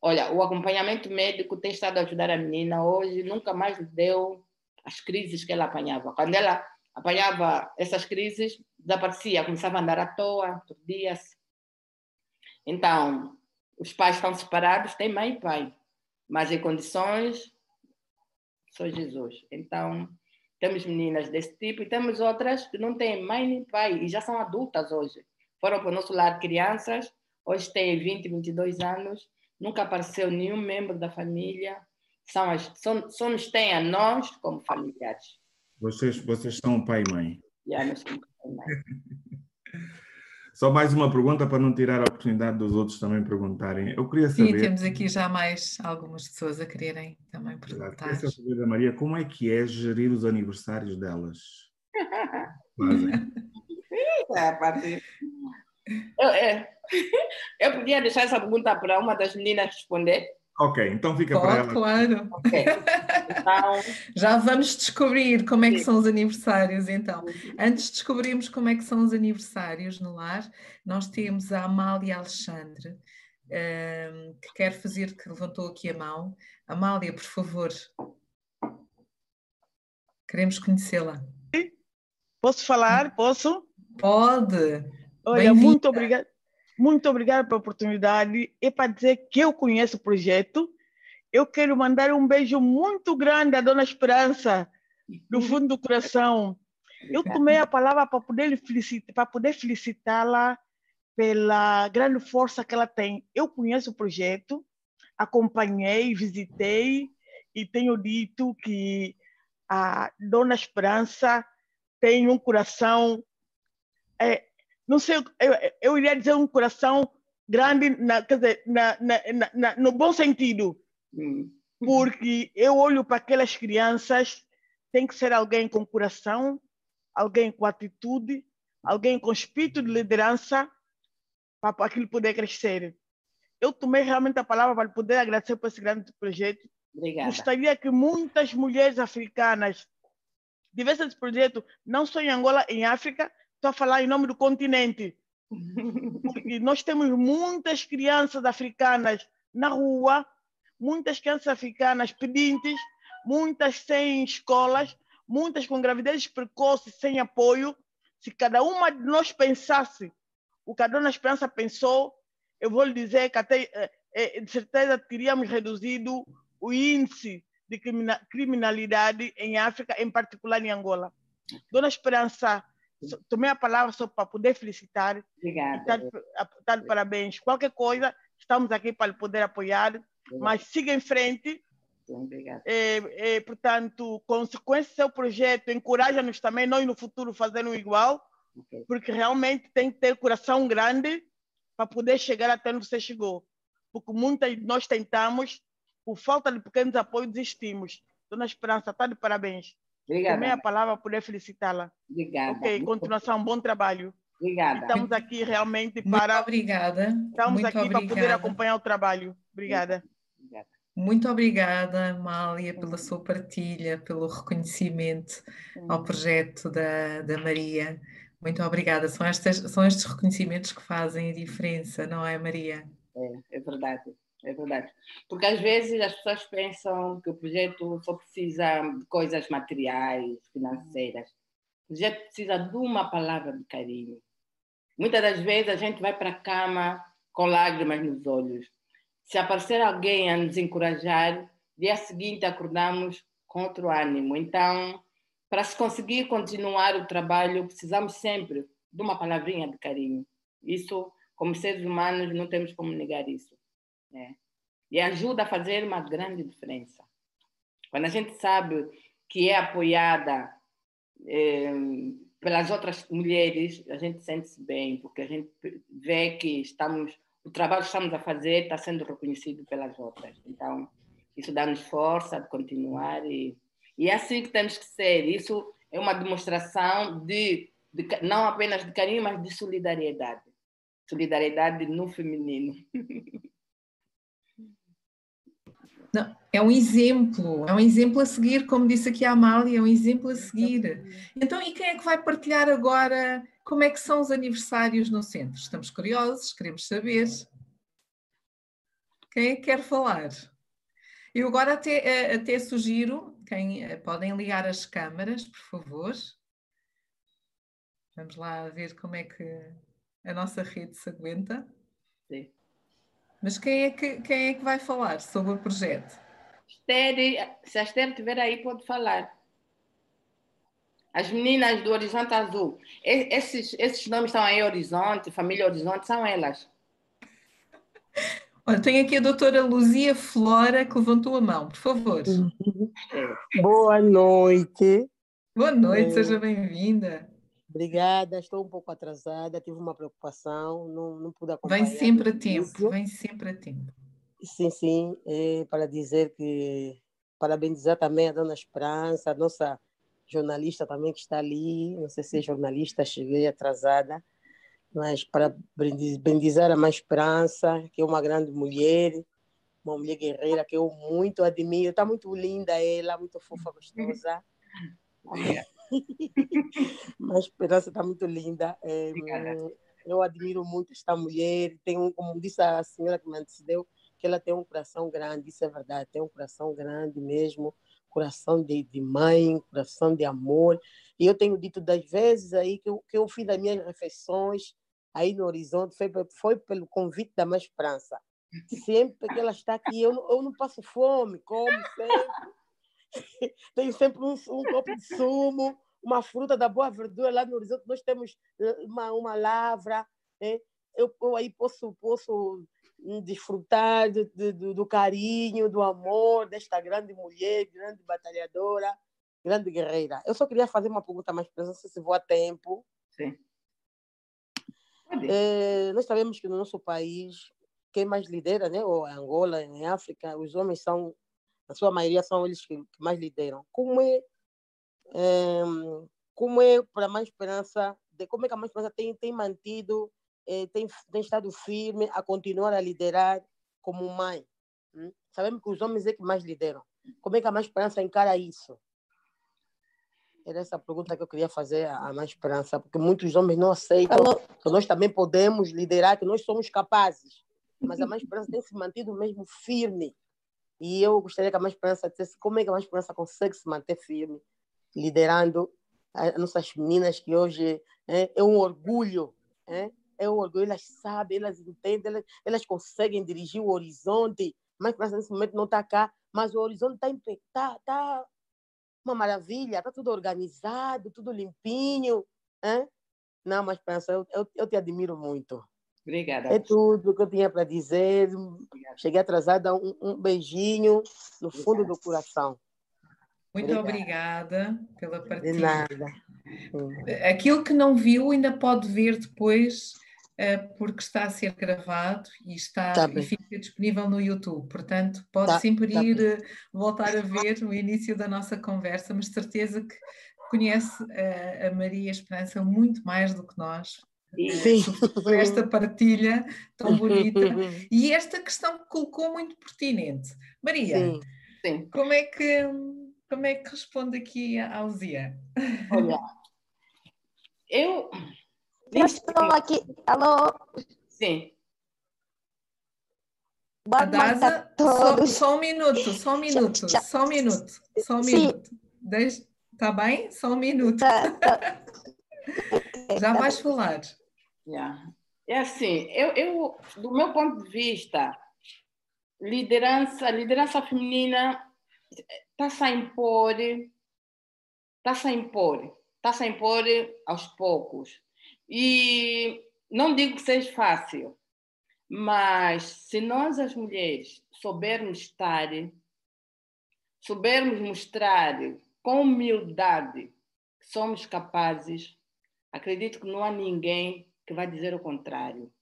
S2: Olha, o acompanhamento médico tem estado a ajudar a menina hoje, nunca mais deu as crises que ela apanhava. Quando ela apanhava essas crises, desaparecia, começava a andar à toa, perdia-se. Então, os pais estão separados, tem mãe e pai, mas em condições, só Jesus. Então, temos meninas desse tipo e temos outras que não têm mãe nem pai e já são adultas hoje. Foram para o nosso lar crianças, hoje têm 20, 22 anos, nunca apareceu nenhum membro da família, são as, só, só nos têm a nós como familiares.
S3: Vocês, vocês são pai e mãe?
S2: Já, nós somos pai e mãe.
S3: Só mais uma pergunta para não tirar a oportunidade dos outros também perguntarem. Eu queria saber.
S1: Sim, temos aqui já mais algumas pessoas a quererem também perguntar.
S3: Eu queria saber da Maria como é que é gerir os aniversários delas? Fazem.
S2: É, eu, é, eu podia deixar essa pergunta para uma das meninas responder.
S3: Ok, então fica Pode, para ela.
S1: claro.
S2: Okay. Então...
S1: Já vamos descobrir como é que são os aniversários, então. Antes de descobrirmos como é que são os aniversários no lar, nós temos a Amália Alexandre, um, ehm, que quer fazer, que levantou aqui a mão. Amália, por favor. Queremos conhecê-la.
S4: Posso falar? Posso?
S1: Pode.
S4: Olha, muito obrigada. Muito obrigada pela oportunidade. É para dizer que eu conheço o projeto. Eu quero mandar um beijo muito grande à Dona Esperança, do fundo do coração. Eu tomei a palavra para poder, felicitar, para poder felicitá-la pela grande força que ela tem. Eu conheço o projeto, acompanhei, visitei e tenho dito que a Dona Esperança tem um coração é, não sei, eu, eu iria dizer um coração grande, na, quer dizer, na, na, no bom sentido. Hum. Porque eu olho para aquelas crianças, tem que ser alguém com coração, alguém com atitude, alguém com espírito de liderança, para aquilo poder crescer. Eu tomei realmente a palavra para poder agradecer por esse grande projeto.
S2: Obrigada.
S4: Gostaria que muitas mulheres africanas tivessem esse projeto, não só em Angola, em África, estou a falar em nome do continente. Porque nós temos muitas crianças africanas na rua, muitas crianças africanas pedintes, muitas sem escolas, muitas com gravidez precoce, sem apoio. Se cada uma de nós pensasse o que a Dona Esperança pensou, eu vou lhe dizer que até, é, é, de certeza teríamos reduzido o índice de criminalidade em África, em particular em Angola. Dona Esperança tomei a palavra só para poder felicitar.
S2: Obrigada.
S4: Dar de parabéns. Qualquer coisa, estamos aqui para poder apoiar, mas siga em frente.
S2: Obrigada.
S4: É, é, portanto, consequência do seu projeto, encoraja-nos também, nós no futuro fazendo igual, okay. porque realmente tem que ter coração grande para poder chegar até onde você chegou. Porque muitas nós tentamos, por falta de pequenos apoios, desistimos. Dona Esperança, está de parabéns.
S2: Obrigada.
S4: Tomei a palavra para poder felicitá-la.
S2: Obrigada.
S4: Ok, continuação, bom trabalho.
S2: Obrigada.
S4: Estamos aqui realmente para.
S1: Muito obrigada.
S4: Estamos
S1: Muito
S4: aqui
S1: obrigada.
S4: para poder acompanhar o trabalho. Obrigada.
S1: Muito obrigada, Mália, pela sua partilha, pelo reconhecimento ao projeto da, da Maria. Muito obrigada. São, estas, são estes reconhecimentos que fazem a diferença, não é, Maria?
S2: É, é verdade é verdade. Porque às vezes as pessoas pensam que o projeto só precisa de coisas materiais, financeiras. O projeto precisa de uma palavra de carinho. Muitas das vezes a gente vai para a cama com lágrimas nos olhos. Se aparecer alguém a nos encorajar, dia seguinte acordamos com outro ânimo. Então, para se conseguir continuar o trabalho, precisamos sempre de uma palavrinha de carinho. Isso, como seres humanos, não temos como negar isso. Né? E ajuda a fazer uma grande diferença. Quando a gente sabe que é apoiada é, pelas outras mulheres, a gente sente-se bem, porque a gente vê que estamos o trabalho que estamos a fazer está sendo reconhecido pelas outras. Então, isso dá-nos força de continuar e, e é assim que temos que ser. Isso é uma demonstração de, de não apenas de carinho, mas de solidariedade. Solidariedade no feminino.
S1: Não, é um exemplo, é um exemplo a seguir, como disse aqui a Amália, é um exemplo a seguir. Então, e quem é que vai partilhar agora como é que são os aniversários no centro? Estamos curiosos, queremos saber. Quem é que quer falar? Eu agora até, eh, até sugiro, quem, eh, podem ligar as câmaras, por favor. Vamos lá ver como é que a nossa rede se aguenta.
S2: Sim.
S1: Mas quem é que, quem é que vai falar sobre o projeto?
S2: Esther, se a Esther estiver aí, pode falar. As meninas do Horizonte Azul. Esses, esses nomes estão aí, Horizonte, Família Horizonte, são elas.
S1: Olha, tem aqui a doutora Luzia Flora que levantou a mão, por favor.
S5: Boa noite.
S1: Boa noite, é... seja bem-vinda.
S5: Obrigada, estou um pouco atrasada, tive uma preocupação, não, não pude acompanhar.
S1: Vem sempre a tempo, vem sempre a tempo.
S5: Sim, sim, é para dizer que parabenizar também a dona Esperança, a nossa jornalista também que está ali, não sei se é jornalista, cheguei atrasada, mas parabenizar a mãe Esperança, que é uma grande mulher, uma mulher guerreira que eu muito admiro, está muito linda ela, muito fofa, gostosa. Uma esperança está muito linda. É, eu admiro muito esta mulher. Tem um, como disse a senhora que me antecedeu, que ela tem um coração grande, isso é verdade, tem um coração grande mesmo, coração de, de mãe, coração de amor. E eu tenho dito das vezes aí que eu, que eu fiz das minhas refeições aí no Horizonte foi, foi pelo convite da Mãe Esperança. Sempre que ela está aqui, eu, eu não passo fome, como sempre. Tenho sempre um, um copo de sumo, uma fruta da boa verdura lá no horizonte. Nós temos eh, uma, uma lavra. Né? Eu, eu aí posso, posso desfrutar do, do, do, carinho, do amor desta grande mulher, grande batalhadora, grande guerreira. Eu só queria fazer uma pergunta mais não sei se vou a tempo.
S2: Sim.
S5: É, nós sabemos que no nosso país, quem mais lidera, né, ou Angola, em África, os homens são a sua maioria são eles que, que mais lideram. Como é, é como é para a Mãe Esperança, de, como é que a Mãe Esperança tem, tem mantido, é, tem, tem estado firme a continuar a liderar como mãe? Hum? Sabemos que os homens é que mais lideram. Como é que a Mãe Esperança encara isso? Era essa a pergunta que eu queria fazer à Mãe Esperança, porque muitos homens não aceitam Alô? que nós também podemos liderar, que nós somos capazes. Mas a Mãe Esperança tem se mantido mesmo firme e eu gostaria que a Mais Esperança dissesse como é que a Mais Esperança consegue se manter firme, liderando as nossas meninas, que hoje é, é um orgulho, é, é um orgulho, elas sabem, elas entendem, elas, elas conseguem dirigir o horizonte. Mais Esperança nesse momento não está cá, mas o horizonte está tá, tá uma maravilha, está tudo organizado, tudo limpinho. É? Não, Mais Esperança, eu, eu, eu te admiro muito.
S2: Obrigada.
S5: É tudo que eu tinha para dizer. Obrigada. Cheguei atrasada. Um, um beijinho no fundo Obrigada. do coração.
S1: Muito obrigada, obrigada pela partilha.
S5: De nada.
S1: Aquilo que não viu ainda pode ver depois, eh, porque está a ser gravado e está tá e fica disponível no YouTube. Portanto, pode tá, sempre tá ir bem. Eh, voltar a ver o início da nossa conversa, mas de certeza que conhece a Maria Esperança muito mais do que nós,
S5: Sim.
S1: por esta partilha tão bonita e esta questão que colocou muito pertinente. Maria,
S2: Sim. Sim.
S1: Como, é que, como é que responde aqui a Alzia?
S2: Olha, eu.
S6: Eu estou aqui. Alô?
S2: Sim.
S6: Boa
S1: Adasa, só, só, um minuto, só um minuto, só um minuto, só um minuto. Deixa, tá bem? Só um minuto. Tá, tá. Já vais falar.
S2: Yeah. É assim, eu, eu, do meu ponto de vista, liderança, liderança feminina está-se a impor, está-se a impor, está-se a impor aos poucos. E não digo que seja fácil, mas se nós, as mulheres, soubermos estar, soubermos mostrar com humildade que somos capazes, acredito que não há ninguém que vai dizer o contrário.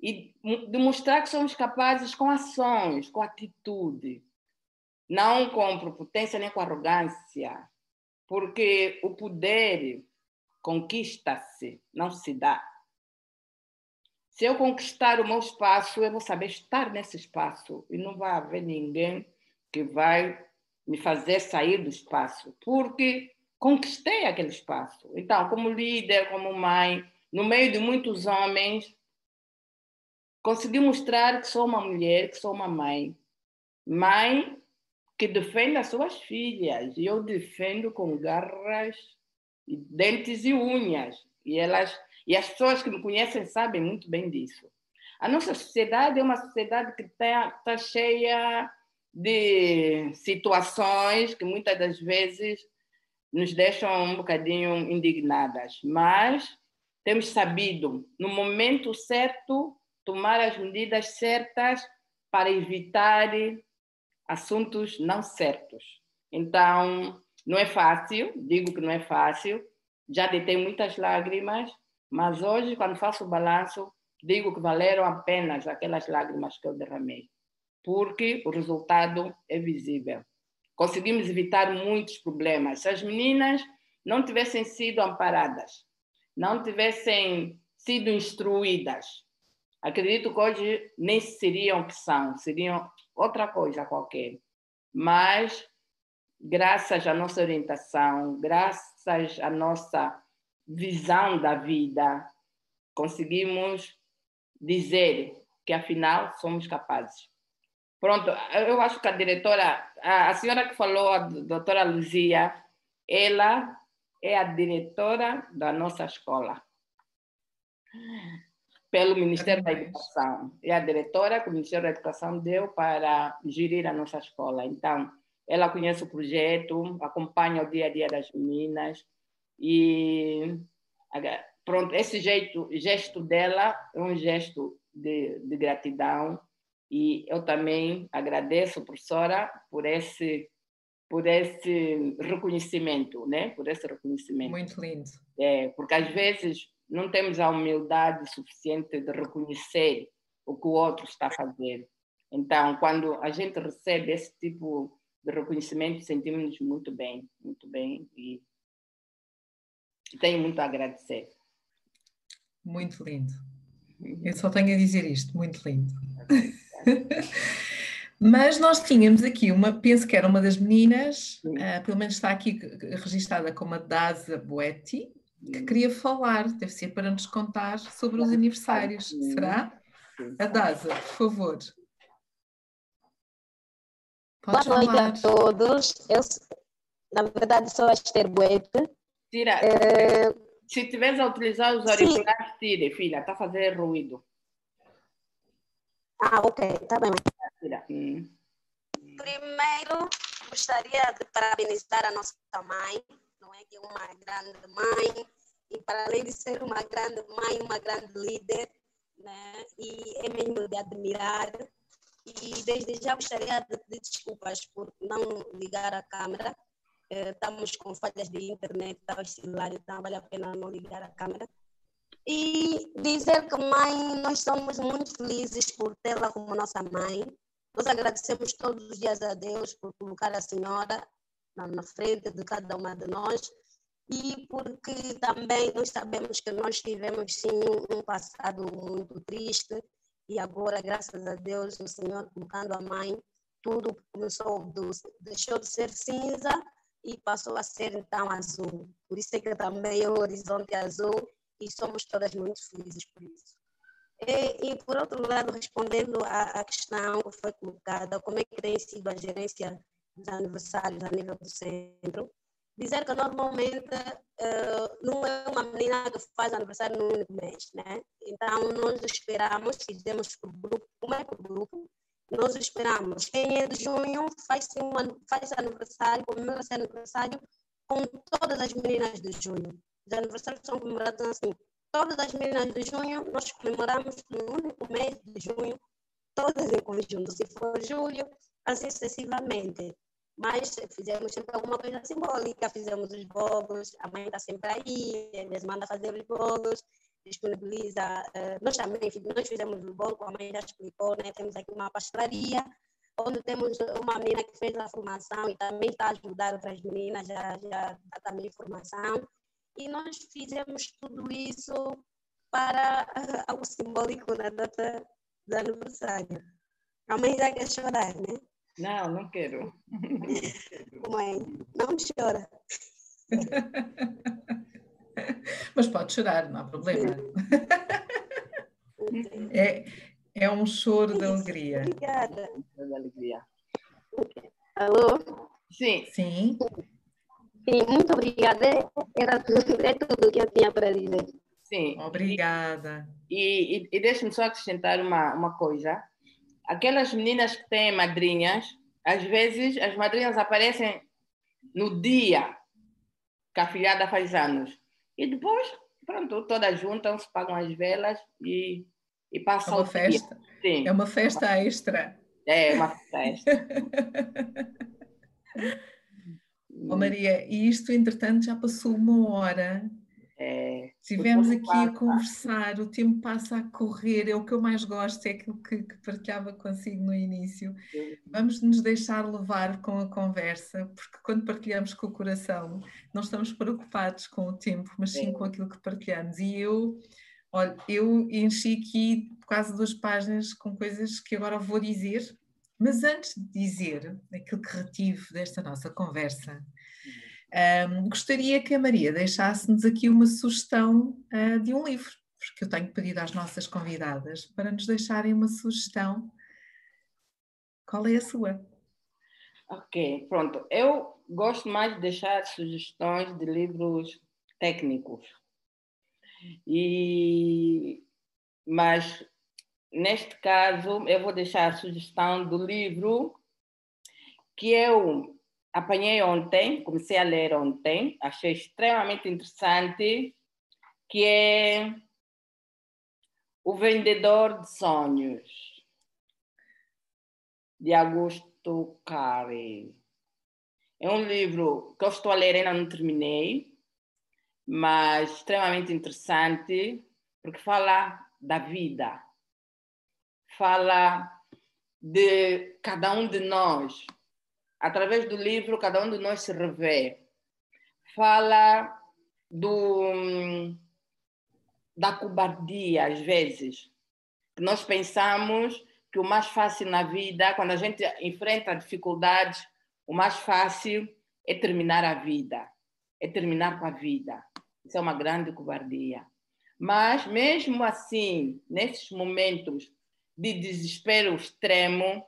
S2: e demonstrar que somos capazes com ações, com atitude, não com prepotência nem com arrogância, porque o poder conquista-se, não se dá. Se eu conquistar o meu espaço, eu vou saber estar nesse espaço e não vai haver ninguém que vai me fazer sair do espaço, porque conquistei aquele espaço. Então, como líder, como mãe, no meio de muitos homens, consegui mostrar que sou uma mulher, que sou uma mãe. Mãe que defende as suas filhas. E eu defendo com garras, dentes e unhas. E elas e as pessoas que me conhecem sabem muito bem disso. A nossa sociedade é uma sociedade que está tá cheia de situações que muitas das vezes nos deixam um bocadinho indignadas, mas temos sabido, no momento certo, tomar as medidas certas para evitar assuntos não certos. Então, não é fácil, digo que não é fácil, já detei muitas lágrimas, mas hoje, quando faço o balanço, digo que valeram apenas aquelas lágrimas que eu derramei, porque o resultado é visível. Conseguimos evitar muitos problemas. Se as meninas não tivessem sido amparadas, não tivessem sido instruídas, acredito que hoje nem seriam o que são, seriam outra coisa qualquer. Mas, graças à nossa orientação, graças à nossa visão da vida, conseguimos dizer que afinal somos capazes. Pronto, eu acho que a diretora, a, senhora que falou, a doutora Luzia, ela é a diretora da nossa escola, pelo Ministério da Educação. É a diretora que o Ministério da Educação deu para gerir a nossa escola. Então, ela conhece o projeto, acompanha o dia a dia das meninas, e pronto, esse jeito, gesto dela é um gesto de, de gratidão e eu também agradeço, professora, por esse por esse reconhecimento, né? Por esse reconhecimento.
S1: Muito lindo.
S2: É, porque às vezes não temos a humildade suficiente de reconhecer o que o outro está fazer. Então, quando a gente recebe esse tipo de reconhecimento, sentimos-nos muito bem, muito bem e tenho muito a agradecer.
S1: Muito lindo. Eu só tenho a dizer isto, muito lindo. Mas nós tínhamos aqui uma, penso que era uma das meninas, uh, pelo menos está aqui registada como a Daza Boetti, que queria falar, deve ser para nos contar sobre os aniversários. Será? A Daza, por favor.
S6: Podes Boa noite a todos. Eu, na verdade, sou a Esther Boetti.
S2: Tira. É... Se estiveres a utilizar os auriculares, tire, filha, está a fazer ruído.
S6: Ah, ok, está bem. Primeiro, gostaria de parabenizar a nossa mãe, não é que é uma grande mãe, e para além de ser uma grande mãe, uma grande líder, né? e é mesmo de admirar. E desde já gostaria de pedir desculpas por não ligar a câmera, eh, estamos com falhas de internet, está oscilar, então vale a pena não ligar a câmera. E dizer que, mãe, nós somos muito felizes por tê-la como nossa mãe. Nós agradecemos todos os dias a Deus por colocar a senhora na frente de cada uma de nós e porque também nós sabemos que nós tivemos sim um passado muito triste e agora, graças a Deus, o Senhor colocando a mãe, tudo começou, deixou de ser cinza e passou a ser então azul. Por isso é que também é o horizonte azul e somos todas muito felizes por isso. E, e por outro lado, respondendo à, à, questão que foi colocada, como é que tem sido a gerência dos aniversários a nível do centro, dizer que normalmente uh, não é uma menina que faz aniversário no único mês, né? Então, nós esperamos, fizemos por grupo, como é por grupo, nós esperamos. Quem é junho faz, um, faz aniversário, comemora seu aniversário com todas as meninas de junho. Os aniversários são comemorados assim. Todas as meninas de junho, nós comemoramos no único mês de junho, todas em conjunto. Se for julho, assim sucessivamente. Mas fizemos sempre alguma coisa simbólica, fizemos os bolos, a mãe está sempre aí, eles mandam fazer os bolos. disponibiliza, uh, nós também, nós fizemos o bolo, a mãe já explicou, né? temos aqui uma pastelaria, onde temos uma menina que fez a formação e também está a ajudar outras meninas, já, já dá também formação. E nós fizemos tudo isso para algo simbólico na data do aniversário. A mãe já quer chorar, né?
S2: Não, não quero.
S6: Mãe, não chora.
S1: Mas pode chorar, não há problema. É, é um choro de alegria.
S6: Obrigada.
S2: De alegria.
S6: Alô?
S2: Sim.
S1: Sim.
S6: Sim, muito obrigada. Era tudo, é tudo que eu tinha para dizer.
S2: Sim.
S1: Obrigada.
S2: E, e, e deixe-me só acrescentar uma, uma coisa. Aquelas meninas que têm madrinhas, às vezes as madrinhas aparecem no dia que a filhada faz anos. E depois, pronto, todas juntam-se, pagam as velas e, e passam
S1: é uma festa.
S2: Sim.
S1: É uma festa extra.
S2: É uma festa extra.
S1: oh, Maria, e isto, entretanto, já passou uma hora
S2: é,
S1: Estivemos aqui a conversar, o tempo passa a correr, é o que eu mais gosto, é aquilo que, que partilhava consigo no início. Vamos nos deixar levar com a conversa, porque quando partilhamos com o coração, não estamos preocupados com o tempo, mas sim com aquilo que partilhamos. E eu, olha, eu enchi aqui quase duas páginas com coisas que agora vou dizer, mas antes de dizer aquilo que retive desta nossa conversa, um, gostaria que a Maria deixasse-nos aqui uma sugestão uh, de um livro, porque eu tenho pedido às nossas convidadas para nos deixarem uma sugestão. Qual é a sua?
S2: Ok, pronto. Eu gosto mais de deixar sugestões de livros técnicos. E mas neste caso eu vou deixar a sugestão do livro que eu apanhei ontem, comecei a ler ontem, achei extremamente interessante, que é O Vendedor de Sonhos, de Augusto Cari. É um livro que eu estou a ler, ainda não terminei, mas extremamente interessante, porque fala da vida, fala de cada um de nós, através do livro, cada um de nós se revê. Fala do, da cobardia, às vezes. Nós pensamos que o mais fácil na vida, quando a gente enfrenta dificuldades, o mais fácil é terminar a vida, é terminar com a vida. Isso é uma grande cobardia. Mas, mesmo assim, nesses momentos de desespero extremo,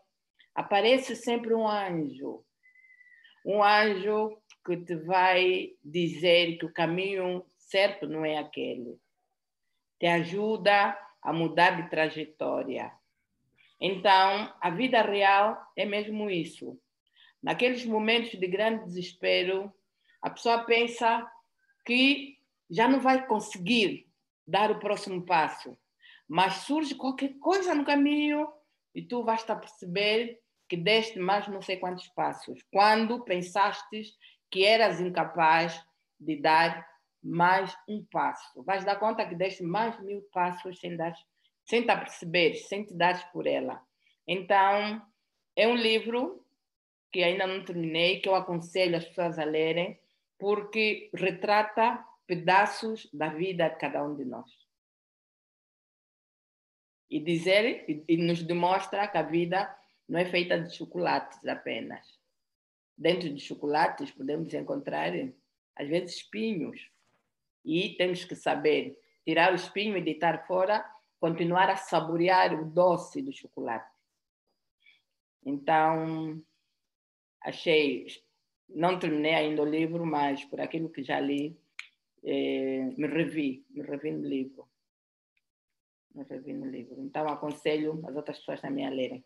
S2: aparece sempre um anjo. Um anjo que te vai dizer que o caminho certo não é aquele. Te ajuda a mudar de trajetória. Então, a vida real é mesmo isso. Naqueles momentos de grande desespero, a pessoa pensa que já não vai conseguir dar o próximo passo, mas surge qualquer coisa no caminho e tu vais a perceber que deste mais não sei quantos passos, quando pensaste que eras incapaz de dar mais um passo. Vais dar conta que deste mais mil passos sem, dar, sem te perceber, sem te dar por ela. Então, é um livro que ainda não terminei, que eu aconselho as pessoas a lerem, porque retrata pedaços da vida de cada um de nós. E dizer e, e nos demonstra que a vida não é feita de chocolates apenas. Dentro de chocolates podemos encontrar, às vezes, espinhos. E temos que saber tirar o espinho e deitar fora, continuar a saborear o doce do chocolate. Então, achei, não terminei ainda o livro, mas por aquilo que já li, eh, me revi, me revi no livro. Revi no livro. Então, aconselho as outras pessoas também a lerem.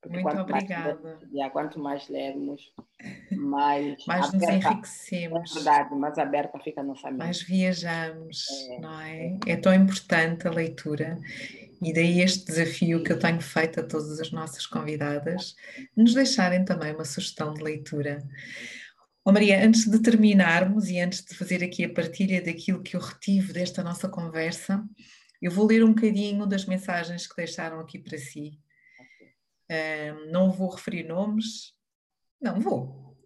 S1: Porque Muito obrigada.
S2: Mais, quanto mais lermos, mais,
S1: mais nos enriquecemos.
S2: É verdade, mais aberta fica a nossa mente.
S1: Mais viajamos, é. não é? É tão importante a leitura. E daí este desafio que eu tenho feito a todas as nossas convidadas, nos deixarem também uma sugestão de leitura. Oh, Maria, antes de terminarmos e antes de fazer aqui a partilha daquilo que eu retive desta nossa conversa, eu vou ler um bocadinho das mensagens que deixaram aqui para si. Um, não vou referir nomes, não vou.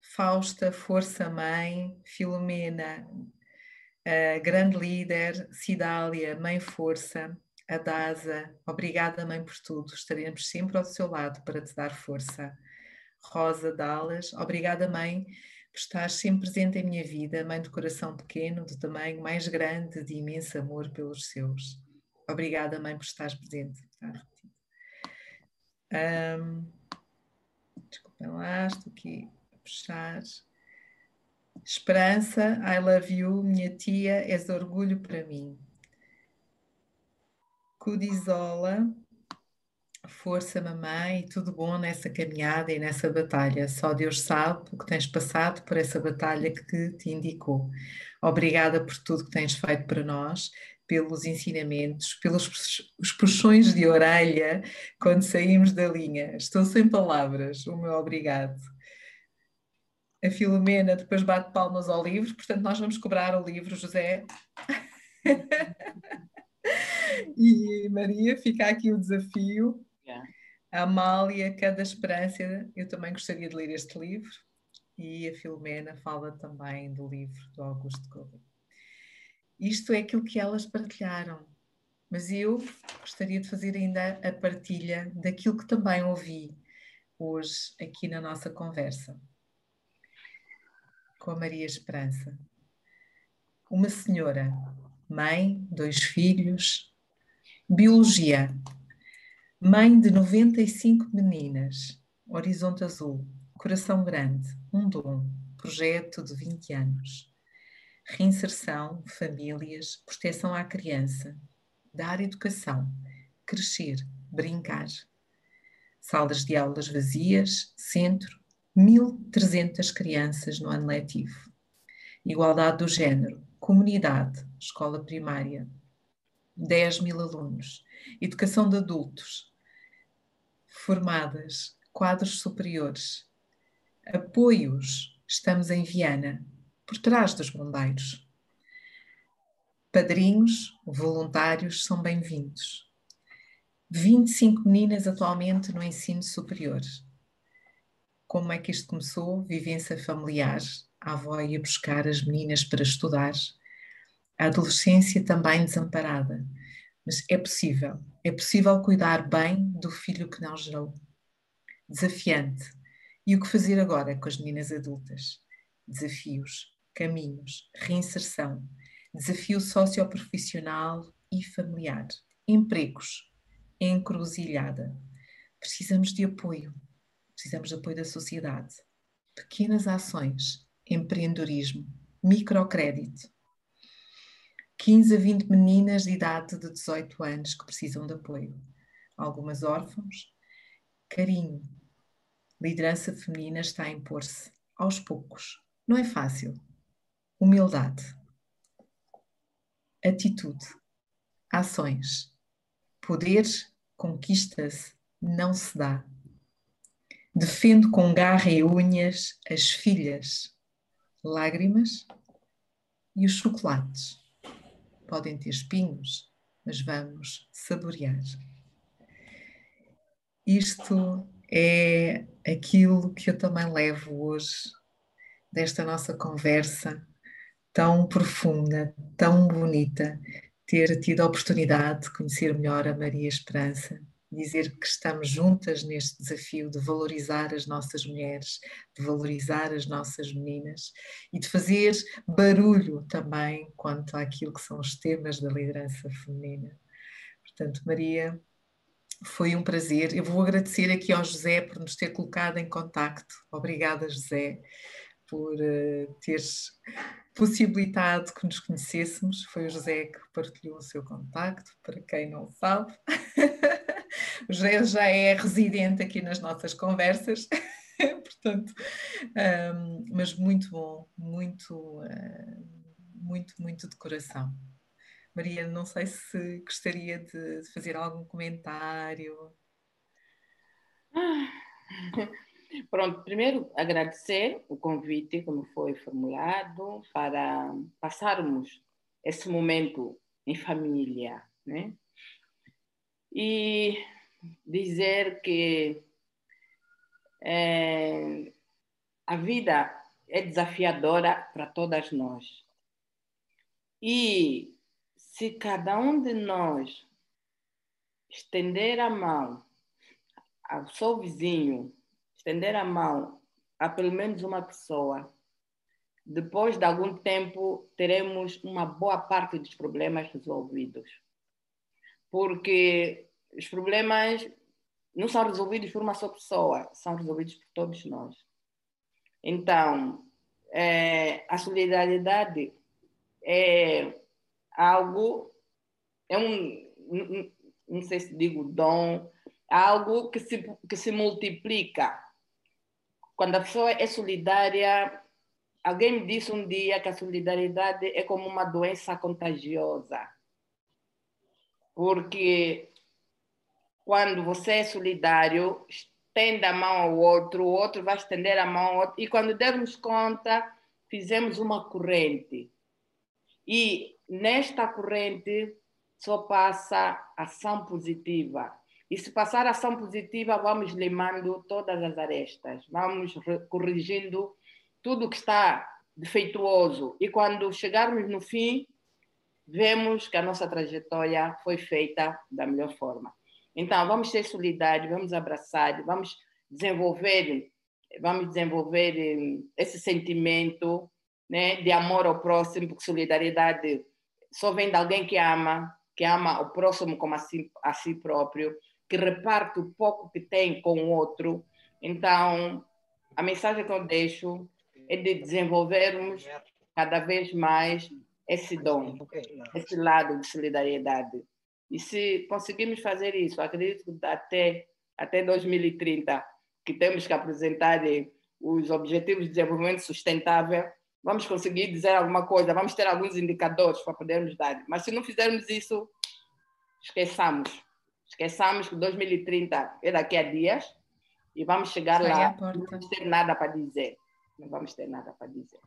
S1: Fausta, Força Mãe, Filomena, uh, Grande Líder, Cidália, Mãe Força, Adasa, obrigada Mãe por tudo, estaremos sempre ao seu lado para te dar força. Rosa Dallas, obrigada Mãe por estar sempre presente em minha vida, Mãe de coração pequeno, de tamanho mais grande, de imenso amor pelos seus. Obrigada Mãe por estar presente. Um, desculpem lá, estou aqui a puxar. Esperança, I love you, minha tia, és orgulho para mim. Cudizola, força, mamãe, tudo bom nessa caminhada e nessa batalha. Só Deus sabe o que tens passado por essa batalha que te indicou. Obrigada por tudo que tens feito para nós pelos ensinamentos, pelos os puxões de orelha quando saímos da linha. Estou sem palavras, o meu obrigado. A Filomena depois bate palmas ao livro, portanto, nós vamos cobrar o livro, José. e Maria, fica aqui o desafio. A Amália, Cada Esperança, eu também gostaria de ler este livro. E a Filomena fala também do livro do Augusto Correia. Isto é aquilo que elas partilharam. Mas eu gostaria de fazer ainda a partilha daquilo que também ouvi hoje aqui na nossa conversa com a Maria Esperança. Uma senhora, mãe, dois filhos, biologia, mãe de 95 meninas, horizonte azul, coração grande, um dom, projeto de 20 anos reinserção, famílias, proteção à criança, dar educação, crescer, brincar. Salas de aulas vazias, centro, 1.300 crianças no ano letivo. Igualdade do género, comunidade, escola primária, 10 mil alunos. Educação de adultos, formadas, quadros superiores. Apoios, estamos em Viana, por trás dos bombeiros. Padrinhos, voluntários são bem-vindos. 25 meninas atualmente no ensino superior. Como é que isto começou? Vivência familiar. A avó ia buscar as meninas para estudar. A adolescência também desamparada. Mas é possível. É possível cuidar bem do filho que não gerou. Desafiante. E o que fazer agora com as meninas adultas? Desafios caminhos, reinserção, desafio socioprofissional e familiar, empregos, encruzilhada. Precisamos de apoio, precisamos de apoio da sociedade, pequenas ações, empreendedorismo, microcrédito. 15 a 20 meninas de idade de 18 anos que precisam de apoio, algumas órfãos, carinho. Liderança feminina está a impor-se aos poucos. Não é fácil, humildade, atitude, ações. Poder conquista-se, não se dá. Defendo com garra e unhas as filhas, lágrimas e os chocolates. Podem ter espinhos, mas vamos saborear. Isto é aquilo que eu também levo hoje desta nossa conversa tão profunda, tão bonita, ter tido a oportunidade de conhecer melhor a Maria Esperança, dizer que estamos juntas neste desafio de valorizar as nossas mulheres, de valorizar as nossas meninas e de fazer barulho também quanto àquilo que são os temas da liderança feminina. Portanto, Maria, foi um prazer. Eu vou agradecer aqui ao José por nos ter colocado em contacto. Obrigada, José, por uh, teres possibilitado que nos conhecêssemos. Foi o José que partilhou o seu contacto, para quem não sabe. o José já é residente aqui nas nossas conversas, portanto, um, mas muito bom, muito, uh, muito, muito de coração. Maria, não sei se gostaria de fazer algum comentário.
S2: Ah, Pronto, primeiro agradecer o convite como foi formulado para passarmos esse momento em família, né? E dizer que é, a vida é desafiadora para todas nós. E se cada um de nós estender a mão ao seu vizinho, estender a mão a pelo menos uma pessoa, depois de algum tempo teremos uma boa parte dos problemas resolvidos. Porque os problemas não são resolvidos por uma só pessoa, são resolvidos por todos nós. Então, é, a solidariedade é algo, é um, não sei se digo dom, é algo que se, que se multiplica. Quando a pessoa é solidária, alguém me disse um dia que a solidariedade é como uma doença contagiosa. Porque quando você é solidário, estende a mão ao outro, o outro vai estender a mão ao outro, e quando dermos conta, fizemos uma corrente. E nesta corrente só passa ação positiva. E se passar ação positiva, vamos limando todas as arestas, vamos corrigindo tudo que está defeituoso. E quando chegarmos no fim, vemos que a nossa trajetória foi feita da melhor forma. Então, vamos ser solidários, vamos abraçar, vamos desenvolver, vamos desenvolver eh, esse sentimento né, de amor ao próximo, porque solidariedade só vem de alguém que ama, que ama o próximo como a si, a si próprio, que reparte o pouco que tem com o outro. Então, a mensagem que eu deixo é de desenvolvermos cada vez mais esse dom, esse lado de solidariedade. E se conseguirmos fazer isso, acredito que até, até 2030, que temos que apresentar os Objetivos de Desenvolvimento Sustentável, vamos conseguir dizer alguma coisa, vamos ter alguns indicadores para podermos dar. Mas se não fizermos isso, esqueçamos. Esqueçamos que 2030 é daqui a dias e vamos chegar Sai lá, não vamos ter nada para dizer. Não vamos ter nada para dizer.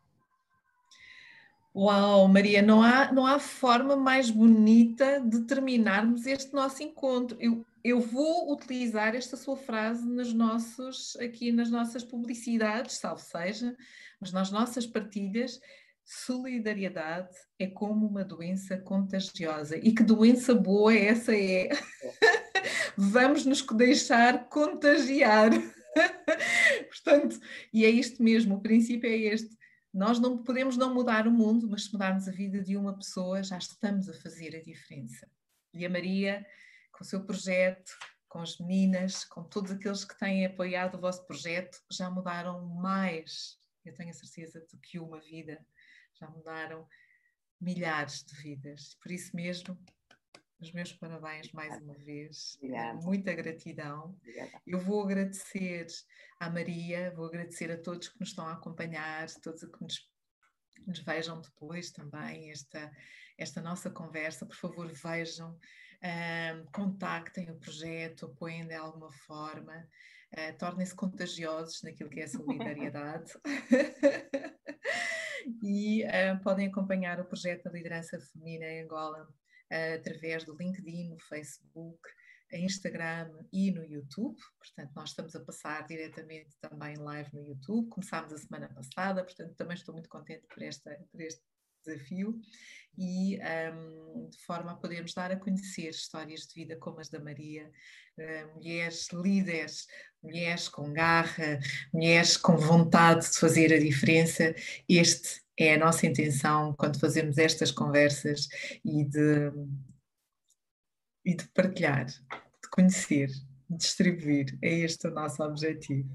S1: Uau, Maria, não há, não há forma mais bonita de terminarmos este nosso encontro. Eu, eu vou utilizar esta sua frase nos nossos, aqui nas nossas publicidades, salvo seja, mas nas nossas partilhas. Solidariedade é como uma doença contagiosa. E que doença boa essa é! Vamos nos deixar contagiar. Portanto, e é isto mesmo, o princípio é este nós não podemos não mudar o mundo, mas se mudarmos a vida de uma pessoa, já estamos a fazer a diferença. E a Maria, com o seu projeto, com as meninas, com todos aqueles que têm apoiado o vosso projeto, já mudaram mais, eu tenho a certeza, do que uma vida. Já mudaram milhares de vidas. Por isso mesmo, os meus parabéns mais uma vez. Obrigada. Muita gratidão. Obrigada. Eu vou agradecer à Maria, vou agradecer a todos que nos estão a acompanhar, todos que nos, nos vejam depois também esta, esta nossa conversa. Por favor, vejam, um, contactem o projeto, apoiem de alguma forma. Uh, tornem-se contagiosos naquilo que é a solidariedade. e uh, podem acompanhar o projeto da liderança feminina em Angola através do LinkedIn, no Facebook, Instagram e no YouTube. Portanto, nós estamos a passar diretamente também live no YouTube. Começámos a semana passada, portanto, também estou muito contente por, esta, por este desafio e um, de forma a podermos dar a conhecer histórias de vida como as da Maria, uh, mulheres líderes, mulheres com garra, mulheres com vontade de fazer a diferença. Este é a nossa intenção quando fazemos estas conversas e de, e de partilhar, de conhecer, de distribuir. É este o nosso objetivo.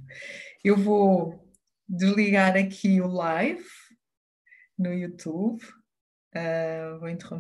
S1: Eu vou desligar aqui o live no YouTube. Uh, vou interromper.